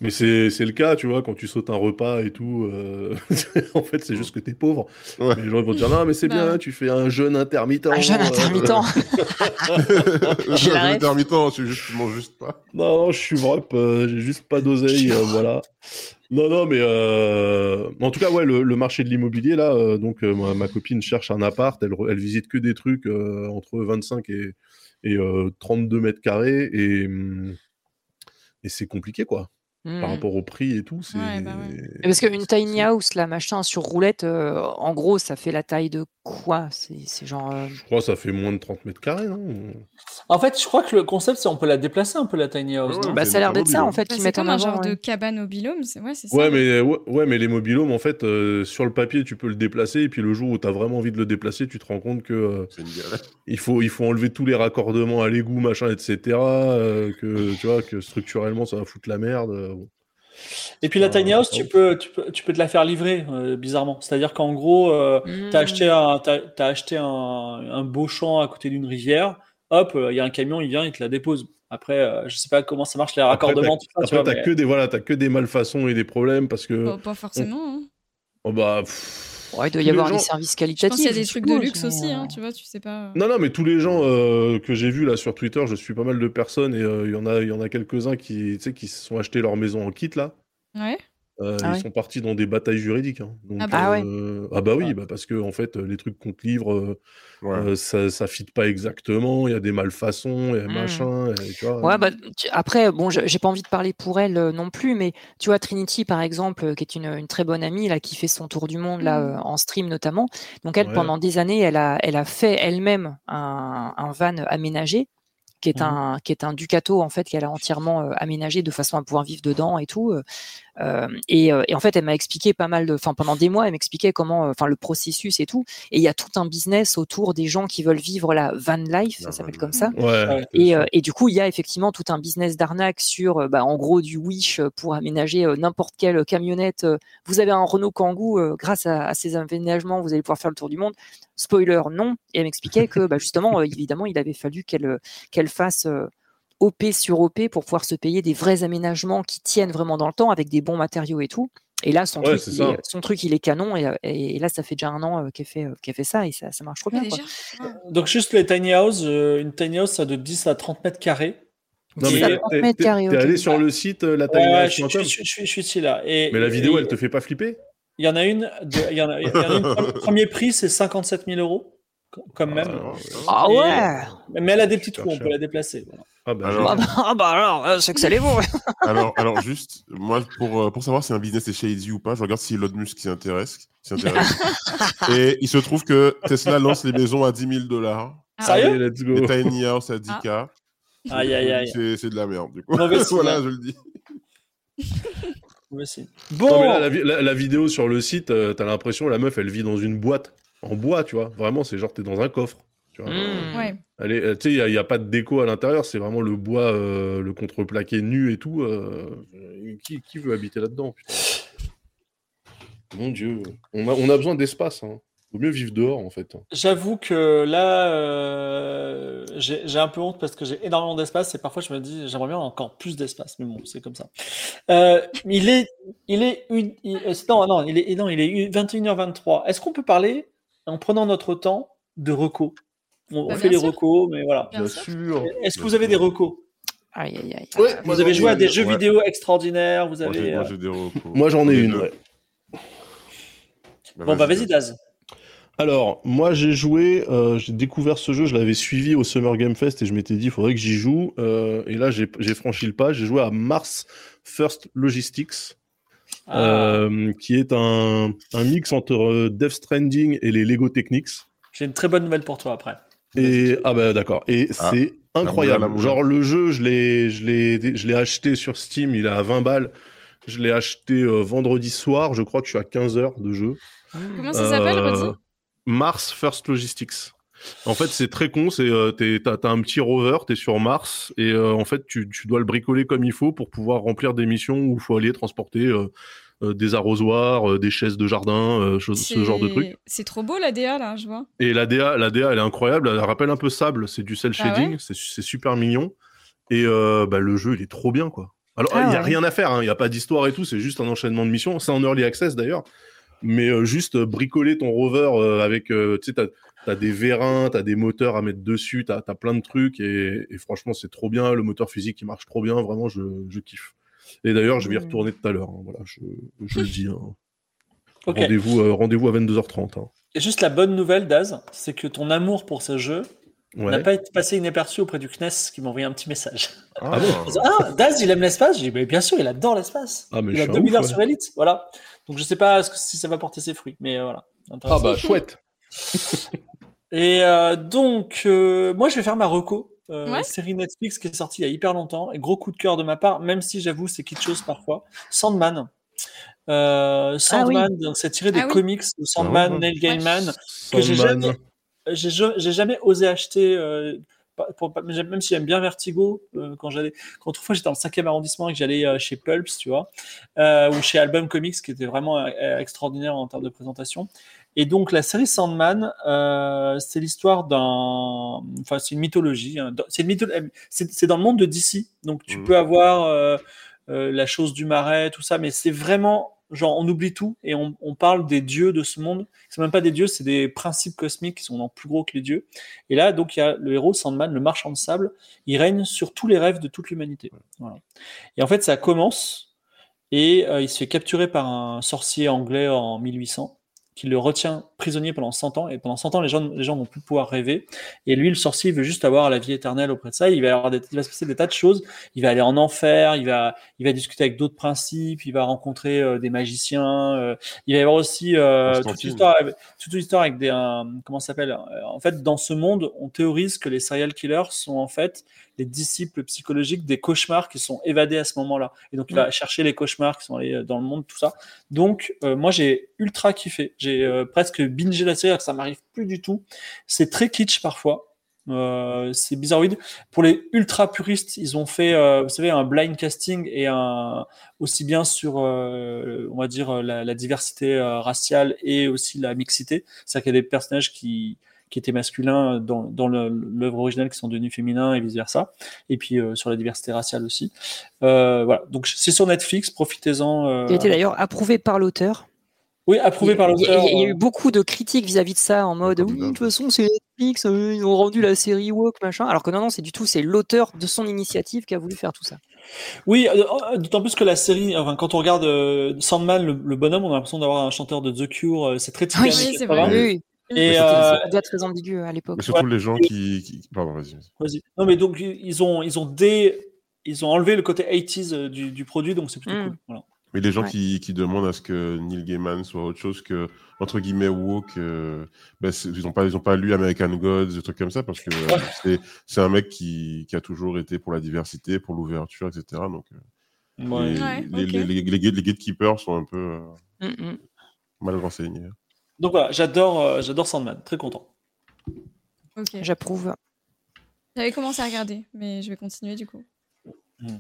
Speaker 4: Mais c'est c'est le cas, tu vois, quand tu sautes un repas et tout. euh, (laughs) en fait, c'est juste que t'es pauvre.
Speaker 5: Ouais.
Speaker 4: Les gens ils vont te dire non, mais c'est
Speaker 3: Bah
Speaker 4: bien,
Speaker 3: ouais.
Speaker 4: tu fais un jeûne intermittent.
Speaker 2: Un jeune
Speaker 4: euh,
Speaker 2: intermittent. (laughs)
Speaker 5: Un
Speaker 2: ref.
Speaker 5: intermittent, tu juste, tu manges juste pas.
Speaker 4: Non, je suis vrep, euh, j'ai juste pas d'oseille, euh, (laughs) voilà. Non, non, mais euh, en tout cas, ouais, le, le marché de l'immobilier, là, euh, donc euh, ma, ma copine cherche un appart, elle, elle visite que des trucs euh, entre 25 et, et euh, 32 mètres carrés, et, hum, et c'est compliqué, quoi. Par rapport au prix et tout, c'est...
Speaker 3: Ouais, bah ouais.
Speaker 2: Parce qu'une tiny house, là, machin, sur roulette, euh, en gros, ça fait la taille de quoi? C'est genre. euh,
Speaker 4: Je crois que ça fait moins de 30 mètres carrés, non?
Speaker 1: En fait, je crois que le concept, c'est on peut la déplacer un peu, la tiny house.
Speaker 5: Ouais.
Speaker 2: Bah, ça a l'air d'être ça, en fait,
Speaker 3: Bah,
Speaker 2: qu'ils mettent en
Speaker 3: un genre de cabane au bilome, c'est ouais, c'est ça.
Speaker 4: Ouais, mais, ouais, ouais, mais les mobilhomes, en fait, euh, sur le papier, tu peux le déplacer, et puis le jour où tu as vraiment envie de le déplacer, tu te rends compte que euh,
Speaker 5: C'est une galère.
Speaker 4: il, faut, il faut enlever tous les raccordements à l'égout, machin, etc. euh, que, tu vois, que structurellement, ça va foutre la merde. Euh.
Speaker 1: Et puis la
Speaker 4: Ah,
Speaker 1: tiny house, tu peux, tu peux, tu peux te la faire livrer, euh, bizarrement. C'est-à-dire qu'en gros, euh,
Speaker 2: Hmm.
Speaker 1: t'as acheté un, acheté un, un beau champ à côté d'une rivière. Hop, il y a un camion, il vient, il te la dépose. Après, euh, je sais pas comment ça marche les
Speaker 4: Après,
Speaker 1: raccordements, tu
Speaker 4: Après,
Speaker 1: vois,
Speaker 4: t'as
Speaker 1: mais-
Speaker 4: que des voilà, t'as que des malfaçons et des problèmes parce que
Speaker 3: Pas, pas forcément. hein.
Speaker 4: oh bah pff,
Speaker 2: Ouais, il doit y avoir des
Speaker 4: gens-
Speaker 2: services
Speaker 3: Je
Speaker 2: qualitatifs.
Speaker 3: pense qu'il y a des
Speaker 2: je
Speaker 3: trucs de luxe
Speaker 2: mais,
Speaker 3: aussi, hein,
Speaker 2: euh,
Speaker 3: tu vois, tu sais pas.
Speaker 4: non non mais tous les gens euh, que j'ai vus là sur Twitter, je suis pas mal de personnes et euh, il y en a il y en a quelques uns qui tu sais qui se sont achetés leur maison en kit là.
Speaker 3: Ouais.
Speaker 4: Euh,
Speaker 2: Ah
Speaker 4: ils
Speaker 2: ouais.
Speaker 4: sont partis dans des batailles juridiques. hein. Donc,
Speaker 3: Ah
Speaker 2: bah. Ah ouais.
Speaker 4: euh, ah bah oui, bah parce que en fait, les trucs qu'on te livre, euh,
Speaker 5: Ouais.
Speaker 4: euh, ça, ça fit pas exactement. Il y a des malfaçons, il y a
Speaker 2: Mm.
Speaker 4: machin. et tu vois,
Speaker 2: Ouais, bah, tu- après, bon, je- j'ai pas envie de parler pour elle euh, non plus, mais tu vois, Trinity, par exemple, euh, qui est une, une très bonne amie, là, qui fait son tour du monde, là, euh, en stream notamment. Donc, elle,
Speaker 4: Ouais.
Speaker 2: pendant des années, elle a, elle a fait elle-même un, un van aménagé, qui est, un, qui est un Ducato, en fait, qu'elle a entièrement euh, aménagé de façon à pouvoir vivre dedans et tout. Euh. Euh, et, et, en fait, elle m'a expliqué pas mal de, enfin pendant des mois, elle m'expliquait comment, euh, enfin le processus et tout. Et il y a tout un business autour des gens qui veulent vivre la van life, ça s'appelle comme ça.
Speaker 4: Ouais,
Speaker 2: Et, euh, et, du coup, il y a effectivement tout un business d'arnaque sur, bah, en gros, du Wish pour aménager euh, n'importe quelle camionnette. Vous avez un Renault Kangoo, grâce à, à, ces aménagements, vous allez pouvoir faire le tour du monde. Spoiler, non. Et elle m'expliquait que, bah, justement, évidemment, il avait fallu qu'elle qu'elle fasse OP sur OP pour pouvoir se payer des vrais aménagements qui tiennent vraiment dans le temps avec des bons matériaux et tout. Et là, son,
Speaker 4: ouais,
Speaker 2: truc, il est, son truc, il est canon. Et, et, là, ça fait déjà un an euh, qu'elle fait, euh, qu fait ça et ça, ça marche trop bien. Quoi.
Speaker 1: Donc, juste les tiny house, euh, une tiny house, ça de 10 à 30 mètres carrés.
Speaker 4: Non, mais t'es okay. allé sur le site la tiny
Speaker 1: ouais, je, je, je, je, suis ici là. Et,
Speaker 4: mais la vidéo,
Speaker 1: et,
Speaker 4: elle te fait pas flipper?
Speaker 1: Il y en a une, de, il y en a, il y en a une (laughs) premier prix, c'est 57 000 euros quand même.
Speaker 2: Ah ouais?
Speaker 1: Mais elle a des petits trous, on peut la déplacer. Voilà.
Speaker 2: Ah bah alors, ah bah alors c'est que ça les vaut. (laughs)
Speaker 5: alors, alors juste, moi pour, pour savoir si un business est shady ou pas, je regarde si Elon Musk s'y intéresse. intéresse. (laughs) et il se trouve que Tesla lance les maisons à 10 000 dollars.
Speaker 1: Sérieux?
Speaker 5: Let's go. Les tiny house à 10K. Ah.
Speaker 1: Aïe aïe aïe.
Speaker 5: C'est de la merde du coup. (laughs)
Speaker 1: voilà,
Speaker 5: je le dis.
Speaker 1: Bon.
Speaker 4: Non, là, la, la, la, vidéo sur le site, euh, t'as l'impression la meuf elle vit dans une boîte en bois, tu vois. Vraiment, c'est genre t'es dans un coffre. Tu vois.
Speaker 3: Mmh. Ouais.
Speaker 4: Tu sais, il n'y a, a, pas de déco à l'intérieur, c'est vraiment le bois, euh, le contreplaqué nu et tout. Euh, qui, qui, veut habiter là-dedans Mon Dieu, on a, on a besoin d'espace. Hein. Vaut mieux vivre dehors, en fait.
Speaker 1: J'avoue que là, euh, j'ai un peu honte parce que j'ai énormément d'espace et parfois je me dis, j'aimerais bien encore plus d'espace, mais bon, c'est comme ça. Euh, il est, il est, une, il, non, non, il est, non, il est 21h23. Est-ce qu'on peut parler, en prenant notre temps, de recos On,
Speaker 3: bah,
Speaker 1: fait les
Speaker 3: sûr.
Speaker 1: recos, mais voilà.
Speaker 4: Bien, sûr.
Speaker 1: Est-ce que vous avez des recos
Speaker 2: Aïe, aïe, aïe.
Speaker 1: Ouais, vous avez joué à des jeux
Speaker 5: ouais.
Speaker 1: vidéo extraordinaires, vous avez.
Speaker 5: Moi, j'ai des recos.
Speaker 4: Moi, j'en ai une, ouais.
Speaker 1: Bah, bon, bah, vas-y, Daz.
Speaker 4: Alors, moi j'ai joué, euh, j'ai découvert ce jeu, je l'avais suivi au Summer Game Fest et je m'étais dit, il faudrait que j'y joue. Euh, et là, j'ai franchi le pas, j'ai joué à Mars First Logistics, ah. euh, qui est un, un, mix entre Death Stranding et les Lego Technics.
Speaker 1: J'ai une très bonne nouvelle pour toi après.
Speaker 4: Et ah bah d'accord. Et ah. c'est incroyable. Genre le jeu, je l'ai, je l'ai, je l'ai acheté sur Steam, il est à 20 balles. Je l'ai acheté vendredi soir, je crois que je suis à 15 heures de jeu.
Speaker 3: Comment ça s'appelle,
Speaker 4: Mars First Logistics. En fait, c'est très con. C'est euh, t'as as un petit rover, t'es sur Mars et euh, en fait, tu, tu, dois le bricoler comme il faut pour pouvoir remplir des missions où il faut aller transporter euh, des arrosoirs, des chaises de jardin, ce genre de trucs.
Speaker 3: C'est trop beau la DA là, je vois.
Speaker 4: Et la DA, la DA, elle est incroyable. Elle rappelle un peu sable. C'est du cel shading. Ah ouais c'est super mignon. Et bah, le jeu, il est trop bien quoi. Alors, il ah, n'y a ouais. rien à faire. Il hein, n'y a pas d'histoire et tout. C'est juste un enchaînement de missions. C'est en early access d'ailleurs mais euh, juste euh, bricoler ton rover euh, avec, tu sais, t'as as des vérins, t'as des moteurs à mettre dessus, t'as as plein de trucs et, et franchement c'est trop bien, le moteur physique il marche trop bien, vraiment je, je kiffe. Et d'ailleurs je vais y retourner tout à l'heure, hein, voilà, je, je, le dis. Hein. (laughs) Okay. Rendez-vous euh, rendez à 22h30. Hein.
Speaker 1: Et juste la bonne nouvelle Daz, c'est que ton amour pour ce jeu ouais. n'a pas été passé inaperçu auprès du CNES qui m'a envoyé un petit message.
Speaker 4: Ah, bon? (laughs)
Speaker 1: Ah Daz il aime l'espace, j'ai dit bien sûr il adore l'espace.
Speaker 4: Ah, mais
Speaker 1: il a 2000 heures sur Elite, voilà. Donc je sais pas si ça va porter ses fruits, mais euh, voilà.
Speaker 4: Ah bah chouette. (laughs)
Speaker 1: et euh, donc euh, moi je vais faire ma reco. Euh, ouais. série Netflix qui est sortie il y a hyper longtemps et gros coup de cœur de ma part, même si j'avoue c'est quelque chose parfois. Sandman. Euh, Sandman, ah oui. c'est tiré des ah comics de Sandman, ah, Neil Gaiman, que j'ai jamais, j'ai jamais osé acheter pour, même si j'aime bien Vertigo, euh, quand j'allais, quand autrefois j'étais dans le 5e arrondissement et que j'allais euh, chez Pulps, tu vois, euh, ou chez Album Comics, qui était vraiment euh, extraordinaire en termes de présentation. Et donc la série Sandman, euh, c'est l'histoire d'un, enfin c'est une mythologie, hein. c'est mytho... c'est dans le monde de DC, donc tu mmh. peux avoir la chose du marais, tout ça, mais c'est vraiment genre on oublie tout et on, on parle des dieux de ce monde. C'est même pas des dieux, c'est des principes cosmiques qui sont en plus gros que les dieux. Et là, donc il y a le héros Sandman, le marchand de sable, il règne sur tous les rêves de toute l'humanité. Voilà. Et en fait, ça commence et euh, il se fait capturer par un sorcier anglais en 1800 qui le retient prisonnier pendant 100 ans. Et pendant 100 ans, les gens, les gens vont plus pouvoir rêver. Et lui, le sorcier, il veut juste avoir la vie éternelle auprès de ça. Il va, avoir des, il va se passer des tas de choses. Il va aller en enfer. Il va, il va discuter avec d'autres principes. Il va rencontrer euh, des magiciens. Euh, il va y avoir aussi euh, toute l'histoire, toute l'histoire avec des, comment ça s'appelle En fait, dans ce monde, on théorise que les serial killers sont en fait les disciples psychologiques des cauchemars qui sont évadés à ce moment-là. Et donc, il va chercher les cauchemars qui sont allés dans le monde, tout ça. Donc, euh, moi, j'ai ultra kiffé. J'ai euh, presque bingé la série, alors que ça m'arrive plus du tout. C'est très kitsch parfois. Euh, c'est bizarroïde. Pour les ultra puristes, ils ont fait, euh, vous savez, un blind casting et un aussi bien sur, euh, on va dire, la, la diversité euh, raciale et aussi la mixité. C'est-à-dire qu'il y a des personnages qui qui étaient masculins dans, l'œuvre originale qui sont devenus féminins et vice versa. Et puis euh, sur la diversité raciale aussi. Euh, voilà. Donc c'est sur Netflix. Profitez-en. euh,
Speaker 2: Il a été d'ailleurs approuvé par l'auteur.
Speaker 1: Oui, approuvé par
Speaker 2: Il
Speaker 1: l'auteur.
Speaker 2: Il y, a- il y a eu beaucoup de critiques vis-à-vis de ça en mode oui, de toute façon c'est Netflix, ils ont rendu la série woke machin. Alors que non non c'est du tout c'est l'auteur de son initiative qui a voulu faire tout ça.
Speaker 1: Oui, euh, d'autant plus que la série, enfin, quand on regarde Sandman, le, le bonhomme, on a l'impression d'avoir un chanteur de The Cure. c'est très typique.
Speaker 2: Oui,
Speaker 3: c'est vrai.
Speaker 2: Oui, oui.
Speaker 1: Et euh,
Speaker 2: ça doit être très ambigu à l'époque.
Speaker 5: Surtout les gens qui, qui- Pardon, vas-y.
Speaker 1: Non, mais donc ils ont, ils ont dé, ils ont enlevé le côté 80s euh, du, du produit, donc c'est plutôt
Speaker 2: Mm.
Speaker 1: cool. Voilà.
Speaker 5: Mais les gens
Speaker 2: Ouais.
Speaker 5: qui, qui demandent à ce que Neil Gaiman soit autre chose que, entre guillemets, woke, euh, ben, ils n'ont pas, ils ont pas lu American Gods, des trucs comme ça, parce que euh, c'est, c'est un mec qui, qui a toujours été pour la diversité, pour l'ouverture, etc. Donc, euh,
Speaker 1: Ouais.
Speaker 5: les,
Speaker 3: Ouais,
Speaker 5: les,
Speaker 3: ok.
Speaker 5: les, les, les, les gatekeepers sont un peu euh,
Speaker 2: Mm, mm.
Speaker 5: mal renseignés.
Speaker 1: Donc voilà, j'adore, euh, j'adore Sandman, très content.
Speaker 3: Ok.
Speaker 2: J'approuve.
Speaker 3: J'avais commencé à regarder, mais je vais continuer du coup.
Speaker 1: Hmm.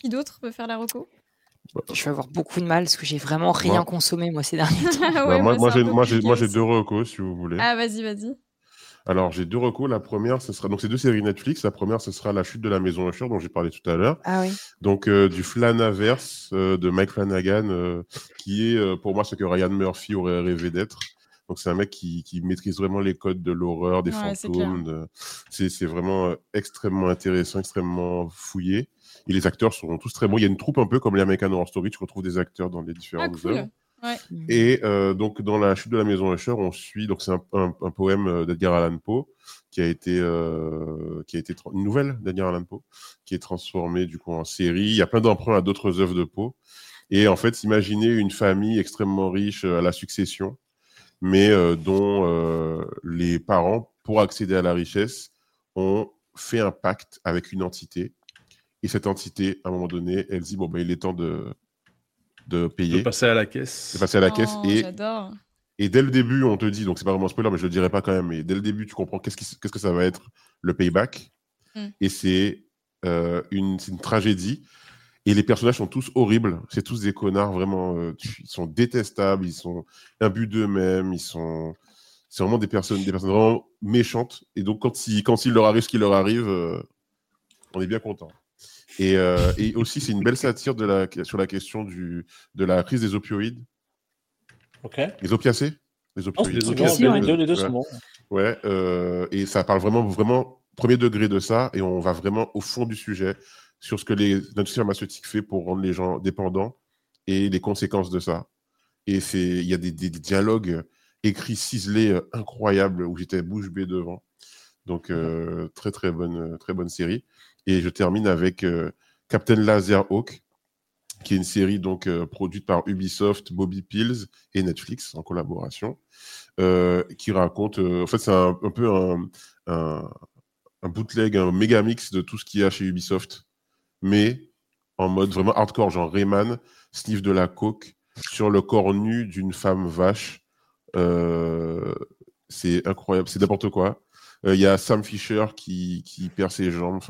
Speaker 3: Qui d'autre peut faire la reco?
Speaker 2: Je vais avoir beaucoup de mal parce que j'ai vraiment rien consommé moi ces derniers (laughs) temps.
Speaker 3: Ah
Speaker 5: Bah, moi, moi, j'ai,
Speaker 3: peu
Speaker 5: moi, j'ai,
Speaker 3: compliqué
Speaker 5: moi, j'ai
Speaker 3: aussi.
Speaker 5: deux recos, si vous voulez.
Speaker 3: Ah, vas-y, vas-y.
Speaker 5: Alors, j'ai deux recos. La première, ce sera, donc, c'est deux séries Netflix. La première, ce sera La chute de la maison Usher, dont j'ai parlé tout à l'heure.
Speaker 2: Ah oui.
Speaker 5: Donc euh, du Flanaverse euh, de Mike Flanagan, euh, qui est pour moi ce que Ryan Murphy aurait rêvé d'être. Donc c'est un mec qui, qui maîtrise vraiment les codes de l'horreur, des
Speaker 3: Ouais,
Speaker 5: fantômes. C'est vraiment extrêmement intéressant, extrêmement fouillé. Et les acteurs sont tous très bons. Il y a une troupe un peu comme les American Horror Story. Tu retrouves des acteurs dans les
Speaker 3: Ah,
Speaker 5: différentes
Speaker 3: cool.
Speaker 5: œuvres. Et euh, donc dans la chute de la maison Usher, on suit donc c'est un, poème euh, d'Edgar Allan Poe qui a été euh, qui a été une nouvelle d'Edgar Allan Poe qui est transformée du coup en série. Il y a plein d'emprunts à d'autres œuvres de Poe. Et en fait, imaginez une famille extrêmement riche à la succession, mais dont les parents, pour accéder à la richesse, ont fait un pacte avec une entité. Et cette entité, à un moment donné, elle dit bon ben il est temps de de
Speaker 4: De
Speaker 5: payer,
Speaker 4: passer à la caisse.
Speaker 5: de passer à la caisse.
Speaker 3: Oh,
Speaker 5: Et
Speaker 3: J'adore.
Speaker 5: et dès le début, on te dit, donc c'est pas vraiment un spoiler, mais je le dirai pas quand même, mais dès le début, tu comprends qu'est-ce, qui- qu'est-ce que ça va être le payback.
Speaker 3: Mm.
Speaker 5: Et c'est euh, une, c'est une tragédie. Et les personnages sont tous horribles. C'est tous des connards, vraiment. euh, ils sont détestables, ils sont imbus d'eux-mêmes, ils sont. C'est vraiment des personnes, des personnes vraiment méchantes. Et donc, quand il, quand il leur arrive ce qui leur arrive, euh, on est bien content. Et, euh, et aussi, c'est une belle satire de la, sur la question du, de la crise des opioïdes.
Speaker 1: Ok.
Speaker 5: Les opiacés Les
Speaker 1: Non,
Speaker 5: opioïdes.
Speaker 4: les opiacés,
Speaker 2: ouais.
Speaker 1: les deux, les deux
Speaker 5: Ouais.
Speaker 1: sont bons.
Speaker 5: Ouais, euh, et ça parle vraiment, vraiment premier degré de ça, et on va vraiment au fond du sujet sur ce que l'industrie pharmaceutique fait pour rendre les gens dépendants et les conséquences de ça. Et il y a des, des- des dialogues écrits ciselés euh, incroyables où j'étais bouche bée devant. Donc euh, très très bonne, très bonne série. Et je termine avec euh, Captain Laserhawk, qui est une série donc euh, produite par Ubisoft, Bobby Pills et Netflix en collaboration, euh, qui raconte, euh, en fait c'est un, peu un, bootleg, un méga mix de tout ce qu'il y a chez Ubisoft, mais en mode vraiment hardcore, genre Rayman sniff de la coke sur le corps nu d'une femme vache. C'est incroyable, c'est n'importe quoi. Il y a Sam Fisher qui, qui perd ses jambes,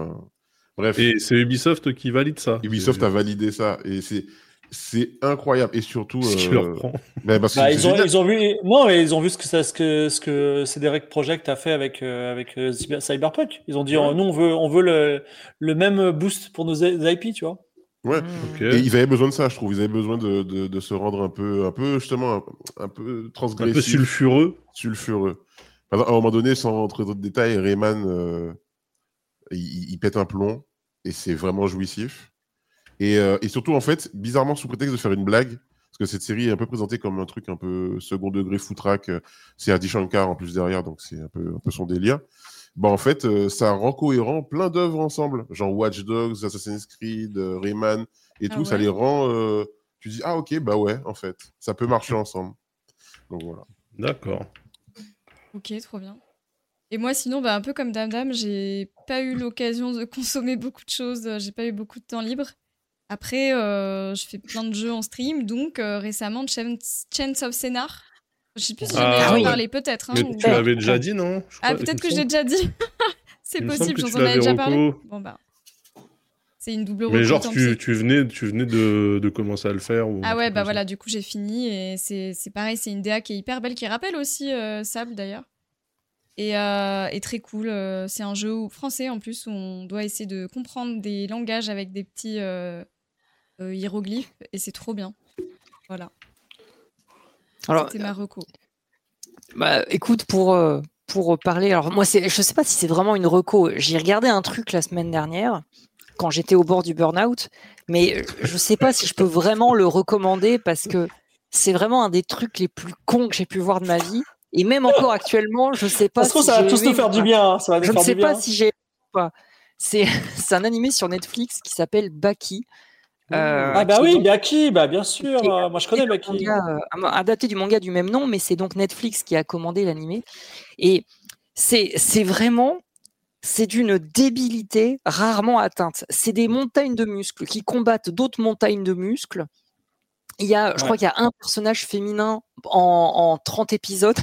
Speaker 5: bref.
Speaker 4: Et c'est Ubisoft qui valide ça.
Speaker 5: Ubisoft a validé ça et c'est c'est incroyable et surtout
Speaker 4: Ce
Speaker 5: euh,
Speaker 4: leur prend.
Speaker 5: ben, parce
Speaker 1: Bah, ils, ont, ils ont vu, non, mais ils ont vu ce que, ça, ce que, ce que Cedric Project a fait avec, euh, avec euh, Cyber- Cyberpunk. Ils ont dit,
Speaker 5: Ouais.
Speaker 1: oh, nous, on veut, on veut le, le même boost pour nos IP, tu vois.
Speaker 5: Ouais. Et ils avaient besoin de ça, je trouve. Ils avaient besoin de, de, de se rendre un peu, un peu justement, un, un peu
Speaker 4: Un
Speaker 5: transgressif,
Speaker 4: peu sulfureux.
Speaker 5: sulfureux. À un moment donné, sans rentrer dans de détails, Rayman, euh, il, il pète un plomb et c'est vraiment jouissif. Et, euh, et surtout, en fait, bizarrement, sous prétexte de faire une blague, parce que cette série est un peu présentée comme un truc un peu second degré foutraque, euh, c'est Adi Shankar en plus derrière, donc c'est un peu, un peu son délire. Bah, en fait, euh, ça rend cohérent plein d'œuvres ensemble, genre Watch Dogs, Assassin's Creed, euh, Rayman et
Speaker 3: Ah
Speaker 5: tout. Ça les rend. euh, tu dis, ah ok, bah ouais, en fait, ça peut marcher (laughs) ensemble. Donc voilà.
Speaker 4: D'accord.
Speaker 3: Ok, trop bien. Et moi, sinon, bah, un peu comme Dame Dame, j'ai pas eu l'occasion de consommer beaucoup de choses. euh, J'ai pas eu beaucoup de temps libre. Après, euh, je fais plein de jeux en stream. Donc, euh, récemment, Chains of Scénar. Je sais plus si j'en ai
Speaker 4: Ah,
Speaker 2: oui.
Speaker 3: parlé, peut-être. hein, ou-
Speaker 4: tu l'avais déjà dit, non? Je
Speaker 3: Ah, peut-être que j'ai
Speaker 4: semble-
Speaker 3: déjà dit. (laughs) C'est possible, j'en avais déjà parlé. Bon, bah. C'est une double
Speaker 4: Mais genre, tu, venais, tu venais de, de commencer à le faire ou
Speaker 3: Ah ouais, bah voilà, du coup j'ai fini et c'est c'est pareil, c'est une DA qui est hyper belle, qui rappelle aussi euh, Sable d'ailleurs. Et, euh, et très cool, euh, c'est un jeu français en plus où on doit essayer de comprendre des langages avec des petits euh, hiéroglyphes et c'est trop bien. Voilà, c'était ma reco.
Speaker 2: Bah, écoute, pour, pour parler, alors moi, je sais pas si c'est vraiment une reco. J'ai regardé un truc la semaine dernière quand j'étais au bord du burn-out, mais je sais pas si je peux vraiment le recommander parce que c'est vraiment un des trucs les plus cons que j'ai pu voir de ma vie. Et même encore actuellement, je sais pas
Speaker 1: trouve,
Speaker 2: si
Speaker 1: ça va tous nous faire du bien. hein, Ça va nous
Speaker 2: Je ne sais pas
Speaker 1: bien.
Speaker 2: si j'ai. C'est, (laughs) c'est un animé sur Netflix qui s'appelle Baki. Euh,
Speaker 1: Ah bah
Speaker 2: qui est
Speaker 1: oui,
Speaker 2: donc-
Speaker 1: Baki, bah bien sûr. euh, moi je connais
Speaker 2: un
Speaker 1: Baki.
Speaker 2: manga, euh, un- adapté du manga du même nom, mais c'est donc Netflix qui a commandé l'animé. Et c'est c'est vraiment, c'est d'une débilité rarement atteinte. C'est des montagnes de muscles qui combattent d'autres montagnes de muscles. Il y a, je
Speaker 1: Ouais.
Speaker 2: crois qu'il y a un personnage féminin en, en 30 épisodes.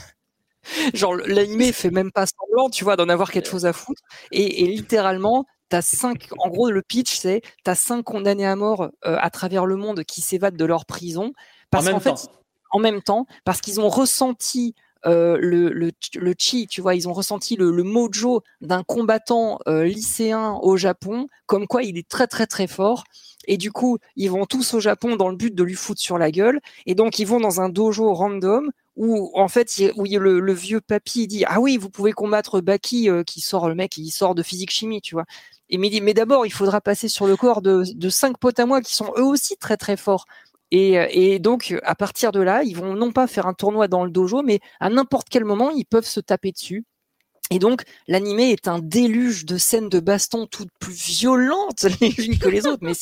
Speaker 2: Genre, l'animé (laughs) fait même pas semblant, tu vois, d'en avoir quelque chose à foutre. Et, et littéralement, t'as cinq, en gros, le pitch, c'est, t'as cinq condamnés à mort euh, à travers le monde qui s'évadent de leur prison.
Speaker 1: En
Speaker 2: Parce
Speaker 1: même
Speaker 2: qu'en fait,
Speaker 1: temps.
Speaker 2: en même temps, parce qu'ils ont ressenti euh, le, le, le chi, tu vois, ils ont ressenti le, le mojo d'un combattant euh, lycéen au Japon, comme quoi il est très très très fort. Et du coup, ils vont tous au Japon dans le but de lui foutre sur la gueule. Et donc, ils vont dans un dojo random où, en fait, il- où il- le, le vieux papy dit Ah oui, vous pouvez combattre Baki, euh, qui sort, le mec, il sort de physique-chimie, tu vois. Et il dit Mais d'abord, il faudra passer sur le corps de, cinq potes à moi qui sont eux aussi très très forts. Et, euh, et donc, à partir de là, ils vont non pas faire un tournoi dans le dojo, mais à n'importe quel moment, ils peuvent se taper dessus. Et donc, l'animé est un déluge de scènes de baston toutes plus violentes (laughs) les unes que les autres. Mais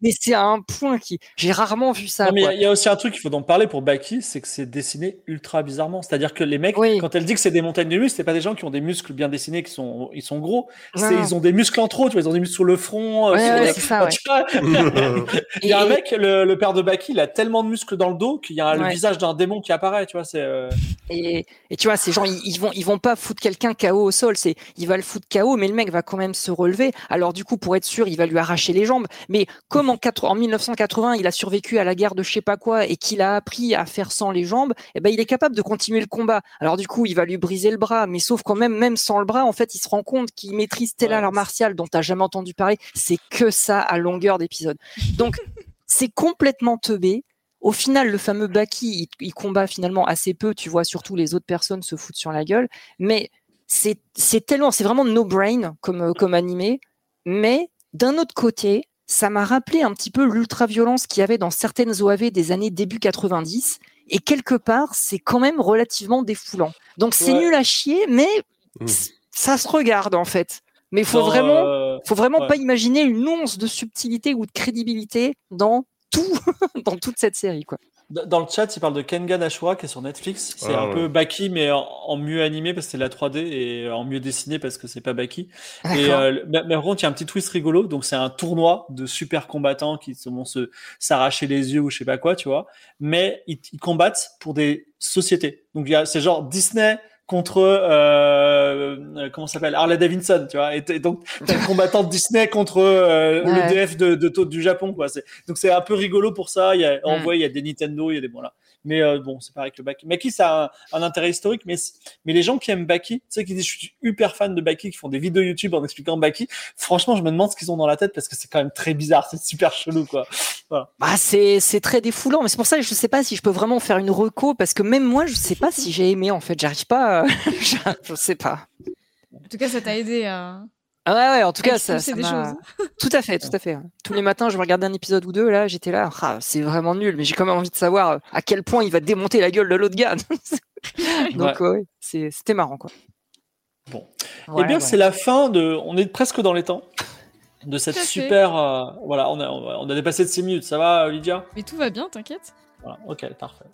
Speaker 2: mais c'est à un point qui, j'ai rarement vu ça.
Speaker 1: Non, mais il y a- il y, a aussi un truc qu'il faut en parler pour Baki, c'est que c'est dessiné ultra bizarrement. C'est-à-dire que les mecs,
Speaker 2: Oui.
Speaker 1: quand elle dit que c'est des montagnes de muscles, c'est pas des gens qui ont des muscles bien dessinés, qui sont, ils sont gros. C'est, ils ont des muscles en trop, tu vois, ils ont des muscles sur le front. euh,
Speaker 2: Ouais, ouais, ça, ouais. (laughs)
Speaker 1: Il y a un mec, le, le père de Baki, il a tellement de muscles dans le dos qu'il y a le visage d'un démon qui apparaît, tu vois. C'est, euh,
Speaker 2: Et, et tu vois, ces gens, ils, ils vont, ils vont pas foutre quelqu'un KO au sol. C'est, il va le foutre KO, mais le mec va quand même se relever. Alors du coup, pour être sûr, il va lui arracher les jambes. Mais comme en, quatre- en 1980, il a survécu à la guerre de je sais pas quoi et qu'il a appris à faire sans les jambes, eh ben, il est capable de continuer le combat. Alors du coup, il va lui briser le bras, mais sauf quand même, même sans le bras, en fait, il se rend compte qu'il maîtrise tel
Speaker 1: Ouais.
Speaker 2: art martial dont t'as jamais entendu parler. C'est que ça à longueur d'épisode. Donc, (laughs) c'est complètement teubé. Au final, le fameux Baki, il, il combat finalement assez peu. Tu vois, surtout les autres personnes se foutent sur la gueule. Mais c'est tellement, c'est vraiment no brain comme comme animé. Mais d'un autre côté, ça m'a rappelé un petit peu l'ultra-violence qu'il y avait dans certaines OAV des années début 90. Et quelque part, c'est quand même relativement défoulant. Donc c'est
Speaker 1: Ouais.
Speaker 2: nul à chier, mais
Speaker 5: Mm.
Speaker 2: c- ça se regarde en fait. Mais il faut
Speaker 1: dans,
Speaker 2: vraiment
Speaker 1: euh,
Speaker 2: faut vraiment
Speaker 1: Ouais.
Speaker 2: pas imaginer une once de subtilité ou de crédibilité dans tout, (laughs) dans toute cette série, quoi.
Speaker 1: Dans le chat, il parle de Kengan Ashura qui est sur Netflix. C'est
Speaker 5: Ah,
Speaker 1: un
Speaker 5: ouais.
Speaker 1: peu Baki, mais en, en mieux animé parce que c'est la 3D et en mieux dessiné parce que c'est pas Baki. Et euh, mais, mais par contre, il y a un petit twist rigolo. Donc, c'est un tournoi de super combattants qui vont se s'arracher les yeux ou je sais pas quoi, tu vois. Mais ils, ils combattent pour des sociétés. Donc, il y a c'est genre Disney contre euh, euh, comment s'appelle Harley Davidson, tu vois. Et, et donc, t'as le combattant de Disney contre euh,
Speaker 2: Ouais.
Speaker 1: le DF de, de, du Japon, quoi. C'est- Donc, c'est un peu rigolo pour ça. Il y a, en
Speaker 2: Mm.
Speaker 1: vrai, il y a des Nintendo, il y a des bon là. Mais euh, bon, c'est pareil que le Baki. Baki, ça a un, un intérêt historique, mais, mais les gens qui aiment Baki, tu sais, qui disent je suis hyper fan de Baki, qui font des vidéos YouTube en expliquant Baki, franchement, je me demande ce qu'ils ont dans la tête parce que c'est quand même très bizarre, c'est super chelou, quoi.
Speaker 2: Bah, c'est, c'est très défoulant, mais c'est pour ça que je sais pas si je peux vraiment faire une reco, parce que même moi, je sais pas si j'ai aimé, en fait. J'arrive pas, à- (laughs) je sais pas.
Speaker 3: En tout cas, ça t'a aidé à.
Speaker 2: Ah ouais, ouais, en tout cas, ça,
Speaker 3: des choses. (laughs)
Speaker 2: Tout à fait, tout à fait. Tous les matins, je regardais un épisode ou deux, là, j'étais là, ah, c'est vraiment nul, mais j'ai quand même envie de savoir euh, à quel point il va démonter la gueule de l'autre gars. (laughs) Donc, ouais, c'est, c'était marrant, quoi.
Speaker 1: Bon.
Speaker 2: Ouais,
Speaker 1: eh bien,
Speaker 2: ouais.
Speaker 1: c'est la fin de. On est presque dans les temps de cette super. euh, voilà, on a, on a dépassé de 6 minutes. Ça va, Lydia?
Speaker 3: Mais tout va bien, t'inquiète.
Speaker 1: Voilà, ok, parfait.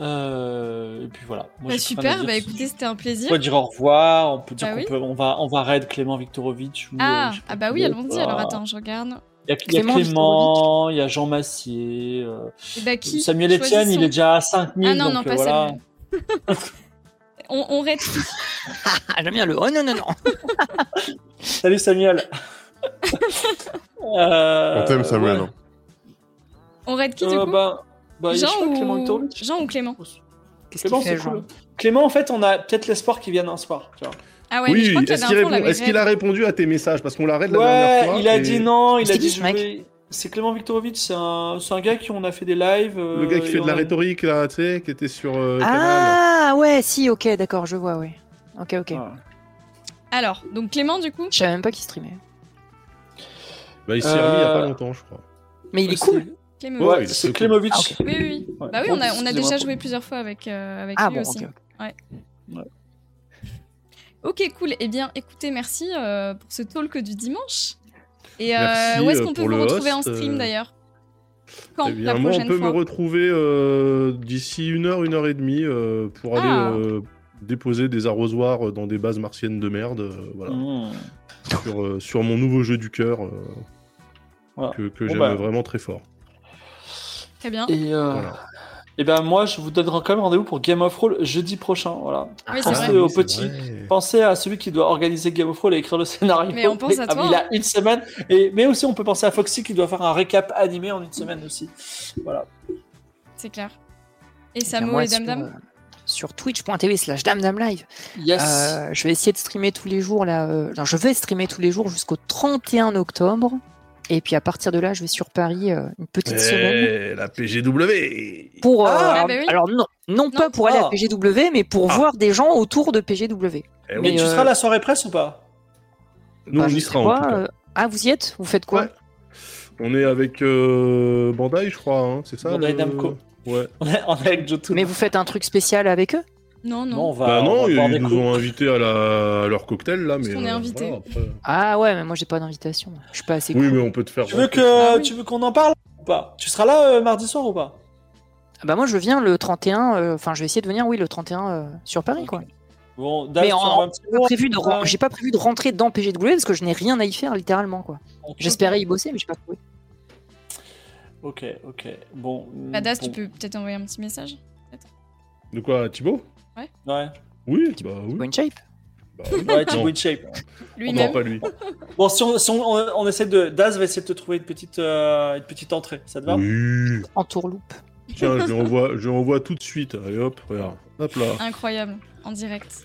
Speaker 1: Euh, et puis voilà. Moi,
Speaker 3: Bah, super, bah écoutez, c'était un
Speaker 1: On
Speaker 3: plaisir.
Speaker 1: peut dire au revoir, on peut dire
Speaker 3: Bah
Speaker 1: qu'on
Speaker 3: oui.
Speaker 1: peut, on va, on va raid Clément Viktorovitch. ou, euh,
Speaker 3: Ah, ah bah oui, allons-y. Alors attends, je regarde.
Speaker 1: Il y a, il y a
Speaker 2: Clément
Speaker 1: Clément, il y a Jean Massier. euh,
Speaker 3: Et bah qui
Speaker 1: Samuel Etienne, il est déjà à 5000.
Speaker 3: Ah non,
Speaker 1: donc,
Speaker 3: non,
Speaker 1: euh,
Speaker 3: pas
Speaker 1: voilà.
Speaker 3: Samuel. (laughs) On, on raid qui
Speaker 2: Ah, j'aime bien le. Oh non, non, non. (laughs)
Speaker 1: Salut Samuel. (laughs) Euh,
Speaker 5: On t'aime, Samuel.
Speaker 1: ouais.
Speaker 5: hein.
Speaker 3: On raid qui du
Speaker 1: Euh,
Speaker 3: coup?
Speaker 1: bah, bah, je
Speaker 3: Jean
Speaker 1: Clément
Speaker 3: ou...
Speaker 1: Viktorovitch.
Speaker 3: Jean ou Clément
Speaker 2: Qu'est-ce
Speaker 1: Clément, c'est cool. Clément, en fait, on a peut-être l'espoir qu'il vienne un soir. Tu vois.
Speaker 3: Ah ouais, mais je
Speaker 4: oui, est-ce qu'il répond- qu'il a répondu à tes messages? Parce qu'on l'a raid la dernière
Speaker 1: Ouais,
Speaker 4: fois.
Speaker 1: il a
Speaker 4: et
Speaker 1: dit non, il
Speaker 2: C'est
Speaker 1: a dit je C'est Clément Viktorovitch, c'est un, c'est un gars qui on a fait des lives. euh,
Speaker 4: Le gars qui
Speaker 1: et
Speaker 4: fait de la
Speaker 1: a-
Speaker 4: rhétorique, là, tu sais, qui était sur euh, Canal.
Speaker 2: Ah, ouais, si, ok, d'accord, je vois, ouais. Ok, ok.
Speaker 3: Alors, donc Clément du coup?
Speaker 2: Je savais même pas qu'il streamait.
Speaker 4: Bah, il s'y est remis il y a pas
Speaker 1: Euh,
Speaker 4: longtemps, je crois.
Speaker 2: Mais il est cool.
Speaker 4: Ouais,
Speaker 1: c'est.
Speaker 2: Ah.
Speaker 3: Oui, oui, oui.
Speaker 1: Ouais.
Speaker 3: Bah oui, on a, on a
Speaker 1: Excusez-moi
Speaker 3: déjà joué plusieurs fois avec, euh, avec
Speaker 2: Ah
Speaker 3: lui
Speaker 2: bon,
Speaker 3: aussi.
Speaker 2: ok.
Speaker 3: cool. Eh bien, écoutez, merci euh, pour ce talk du dimanche. Et euh,
Speaker 4: Merci,
Speaker 3: où est-ce
Speaker 4: euh,
Speaker 3: qu'on peut vous
Speaker 4: le
Speaker 3: retrouver en stream
Speaker 4: euh,
Speaker 3: d'ailleurs? Quand
Speaker 4: Eh bien,
Speaker 3: la
Speaker 4: moi, on peut
Speaker 3: fois?
Speaker 4: me retrouver euh, d'ici une heure, une heure et demie euh, pour aller
Speaker 3: Ah.
Speaker 4: euh, déposer des arrosoirs dans des bases martiennes de merde. euh, voilà.
Speaker 1: Mmh.
Speaker 4: sur, euh, sur mon nouveau jeu du cœur euh,
Speaker 1: Voilà.
Speaker 4: que, que
Speaker 1: Bon,
Speaker 4: j'aime
Speaker 1: bah.
Speaker 4: vraiment très fort.
Speaker 3: Très bien.
Speaker 1: Et, euh,
Speaker 4: Voilà.
Speaker 1: et ben moi, je vous donnerai quand même rendez-vous pour Game of Thrones jeudi prochain. Voilà.
Speaker 3: Oui, c'est
Speaker 1: Pensez
Speaker 3: vrai.
Speaker 1: au petit. Pensez à celui qui doit organiser Game of Thrones et écrire le scénario.
Speaker 3: Mais on pense à
Speaker 1: Ah,
Speaker 3: toi,
Speaker 1: Il
Speaker 3: hein.
Speaker 1: a une semaine. Et, mais aussi, on peut penser à Foxy qui doit faire un récap animé en une semaine aussi. Voilà.
Speaker 3: C'est clair. Et
Speaker 2: Bien,
Speaker 3: Samo
Speaker 2: moi,
Speaker 3: et
Speaker 2: sur,
Speaker 3: Dame
Speaker 2: euh, Sur twitch.tv slash damdamlive.
Speaker 1: Yes.
Speaker 2: Euh, je vais essayer de streamer tous les jours là. euh, non, je vais streamer tous les jours jusqu'au 31 octobre. Et puis à partir de là, je vais sur Paris euh, une petite semaine
Speaker 4: Eh, la PGW
Speaker 2: pour. euh,
Speaker 1: Ah,
Speaker 3: ah, bah oui.
Speaker 2: Alors non, non pas pour aller
Speaker 1: Ah.
Speaker 2: à PGW, mais pour
Speaker 4: Ah.
Speaker 2: voir des gens autour de PGW.
Speaker 4: Eh
Speaker 1: mais tu
Speaker 2: euh,
Speaker 1: seras à la soirée presse ou pas?
Speaker 4: Nous,
Speaker 2: Bah,
Speaker 4: on
Speaker 2: je
Speaker 4: y sera en
Speaker 2: pas,
Speaker 4: tout cas.
Speaker 2: euh, Ah, vous y êtes? Vous faites quoi?
Speaker 4: Ouais. On est avec euh, Bandai, je crois, hein, c'est ça
Speaker 1: Bandai
Speaker 4: le-
Speaker 1: Namco.
Speaker 4: Ouais. (laughs)
Speaker 1: on est avec Jotun.
Speaker 2: Mais vous faites un truc spécial avec eux?
Speaker 3: Non, non.
Speaker 1: Non, on va,
Speaker 4: bah
Speaker 1: on
Speaker 4: non,
Speaker 1: va
Speaker 4: ils nous ont invités à, la... à leur cocktail là, mais.
Speaker 3: qu'on est
Speaker 4: euh,
Speaker 3: invités.
Speaker 4: voilà, après-
Speaker 2: Ah ouais, mais moi j'ai pas d'invitation. Je suis pas assez
Speaker 4: Oui,
Speaker 2: cool.
Speaker 4: mais on peut te faire.
Speaker 1: Tu veux que
Speaker 3: Ah oui.
Speaker 1: tu veux qu'on en parle ou pas? Tu seras là euh, mardi soir ou pas?
Speaker 2: Ah Bah moi je viens le 31, euh, enfin je vais essayer de venir oui le 31 euh, sur Paris quoi.
Speaker 1: Bon,
Speaker 2: Mais en- J'ai pas prévu de ren-
Speaker 1: Ouais.
Speaker 2: j'ai pas prévu de rentrer dans PGW parce que je n'ai rien à y faire littéralement quoi. J'espérais y bosser mais j'ai pas trouvé.
Speaker 1: Ok, ok. Bon.
Speaker 3: Bah, Das,
Speaker 1: bon.
Speaker 3: tu peux peut-être envoyer un petit message.
Speaker 4: De quoi, Thibaut?
Speaker 1: Ouais.
Speaker 4: Oui, bah oui.
Speaker 2: Shape.
Speaker 4: Bah (laughs) oui.
Speaker 1: Ouais,
Speaker 4: Non.
Speaker 1: shape.
Speaker 4: Non,
Speaker 3: Lui-même.
Speaker 4: pas lui.
Speaker 1: Bon, si on, si on, on- on essaie de. Daz va essayer de te trouver une petite, euh, une petite entrée. Ça te va?
Speaker 4: Oui.
Speaker 2: En tourloupe.
Speaker 4: Tiens, je lui envoie, je lui envoie tout de suite. Allez hop, regarde. Hop là.
Speaker 3: Incroyable. En direct.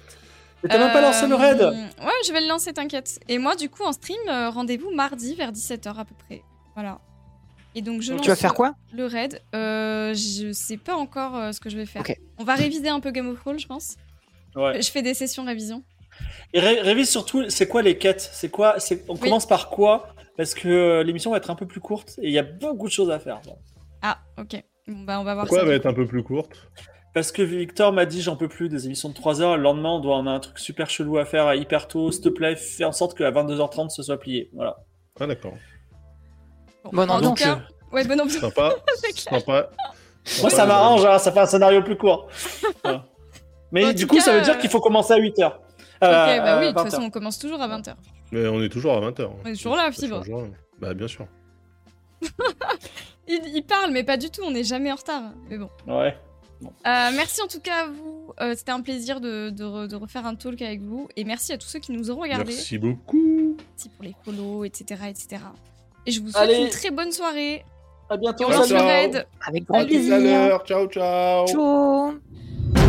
Speaker 1: Mais t'as même pas lancé le raid
Speaker 3: Euh, Ouais, je vais le lancer, t'inquiète. Et moi, du coup, en stream, euh, rendez-vous mardi vers 17h à peu près. Voilà. Et donc, je lance
Speaker 2: Tu vas faire quoi
Speaker 3: le raid. Euh, je sais pas encore euh, ce que je vais faire. On va réviser un peu Game of Thrones, je pense.
Speaker 1: Ouais.
Speaker 3: Je fais des sessions révision.
Speaker 1: Et ré- révise surtout, c'est quoi les quêtes C'est quoi On commence par quoi? Parce que euh, l'émission va être un peu plus courte et il y a beaucoup de choses à faire. Bon.
Speaker 3: Ah, ok. Bon, bah, on va voir
Speaker 4: Pourquoi
Speaker 3: ça.
Speaker 4: elle va être un peu plus courte?
Speaker 1: Parce que Victor m'a dit j'en peux plus des émissions de 3 heures. Le lendemain, on doit on a un truc super chelou à faire à hyper tôt. S'il te plaît, fais en sorte qu'à 22h30 ce soit plié. Voilà.
Speaker 4: Ah d'accord.
Speaker 2: Bonne
Speaker 3: en tout cas, ouais, bonne ambiance.
Speaker 4: Sympa. (laughs) Sympa.
Speaker 1: Moi, ça m'arrange, hein, ça fait un scénario plus court. (laughs) Voilà. Mais
Speaker 3: En
Speaker 1: du coup,
Speaker 3: cas,
Speaker 1: ça veut dire
Speaker 3: euh,
Speaker 1: qu'il faut commencer à 8h.
Speaker 3: Ok, bah oui, de toute façon, on commence toujours à 20h.
Speaker 4: Mais on est toujours à 20h.
Speaker 3: On est toujours là, Fibre.
Speaker 4: Bah bien sûr. (laughs)
Speaker 3: Il, il parle, mais pas du tout, on n'est jamais en retard. Mais bon.
Speaker 1: Ouais.
Speaker 3: Euh, merci en tout cas à vous. Euh, C'était un plaisir de, de re- de refaire un talk avec vous. Et merci à tous ceux qui nous auront regardés.
Speaker 4: Merci beaucoup.
Speaker 3: Merci pour les follow, etc., etc. Et je vous souhaite
Speaker 1: Allez.
Speaker 3: une très bonne soirée.
Speaker 1: À bientôt.
Speaker 3: Et on lance le raid.
Speaker 2: Avec grand
Speaker 3: Salut.
Speaker 4: À tout à
Speaker 2: plaisir.
Speaker 4: l'heure. Ciao ciao.
Speaker 2: Ciao.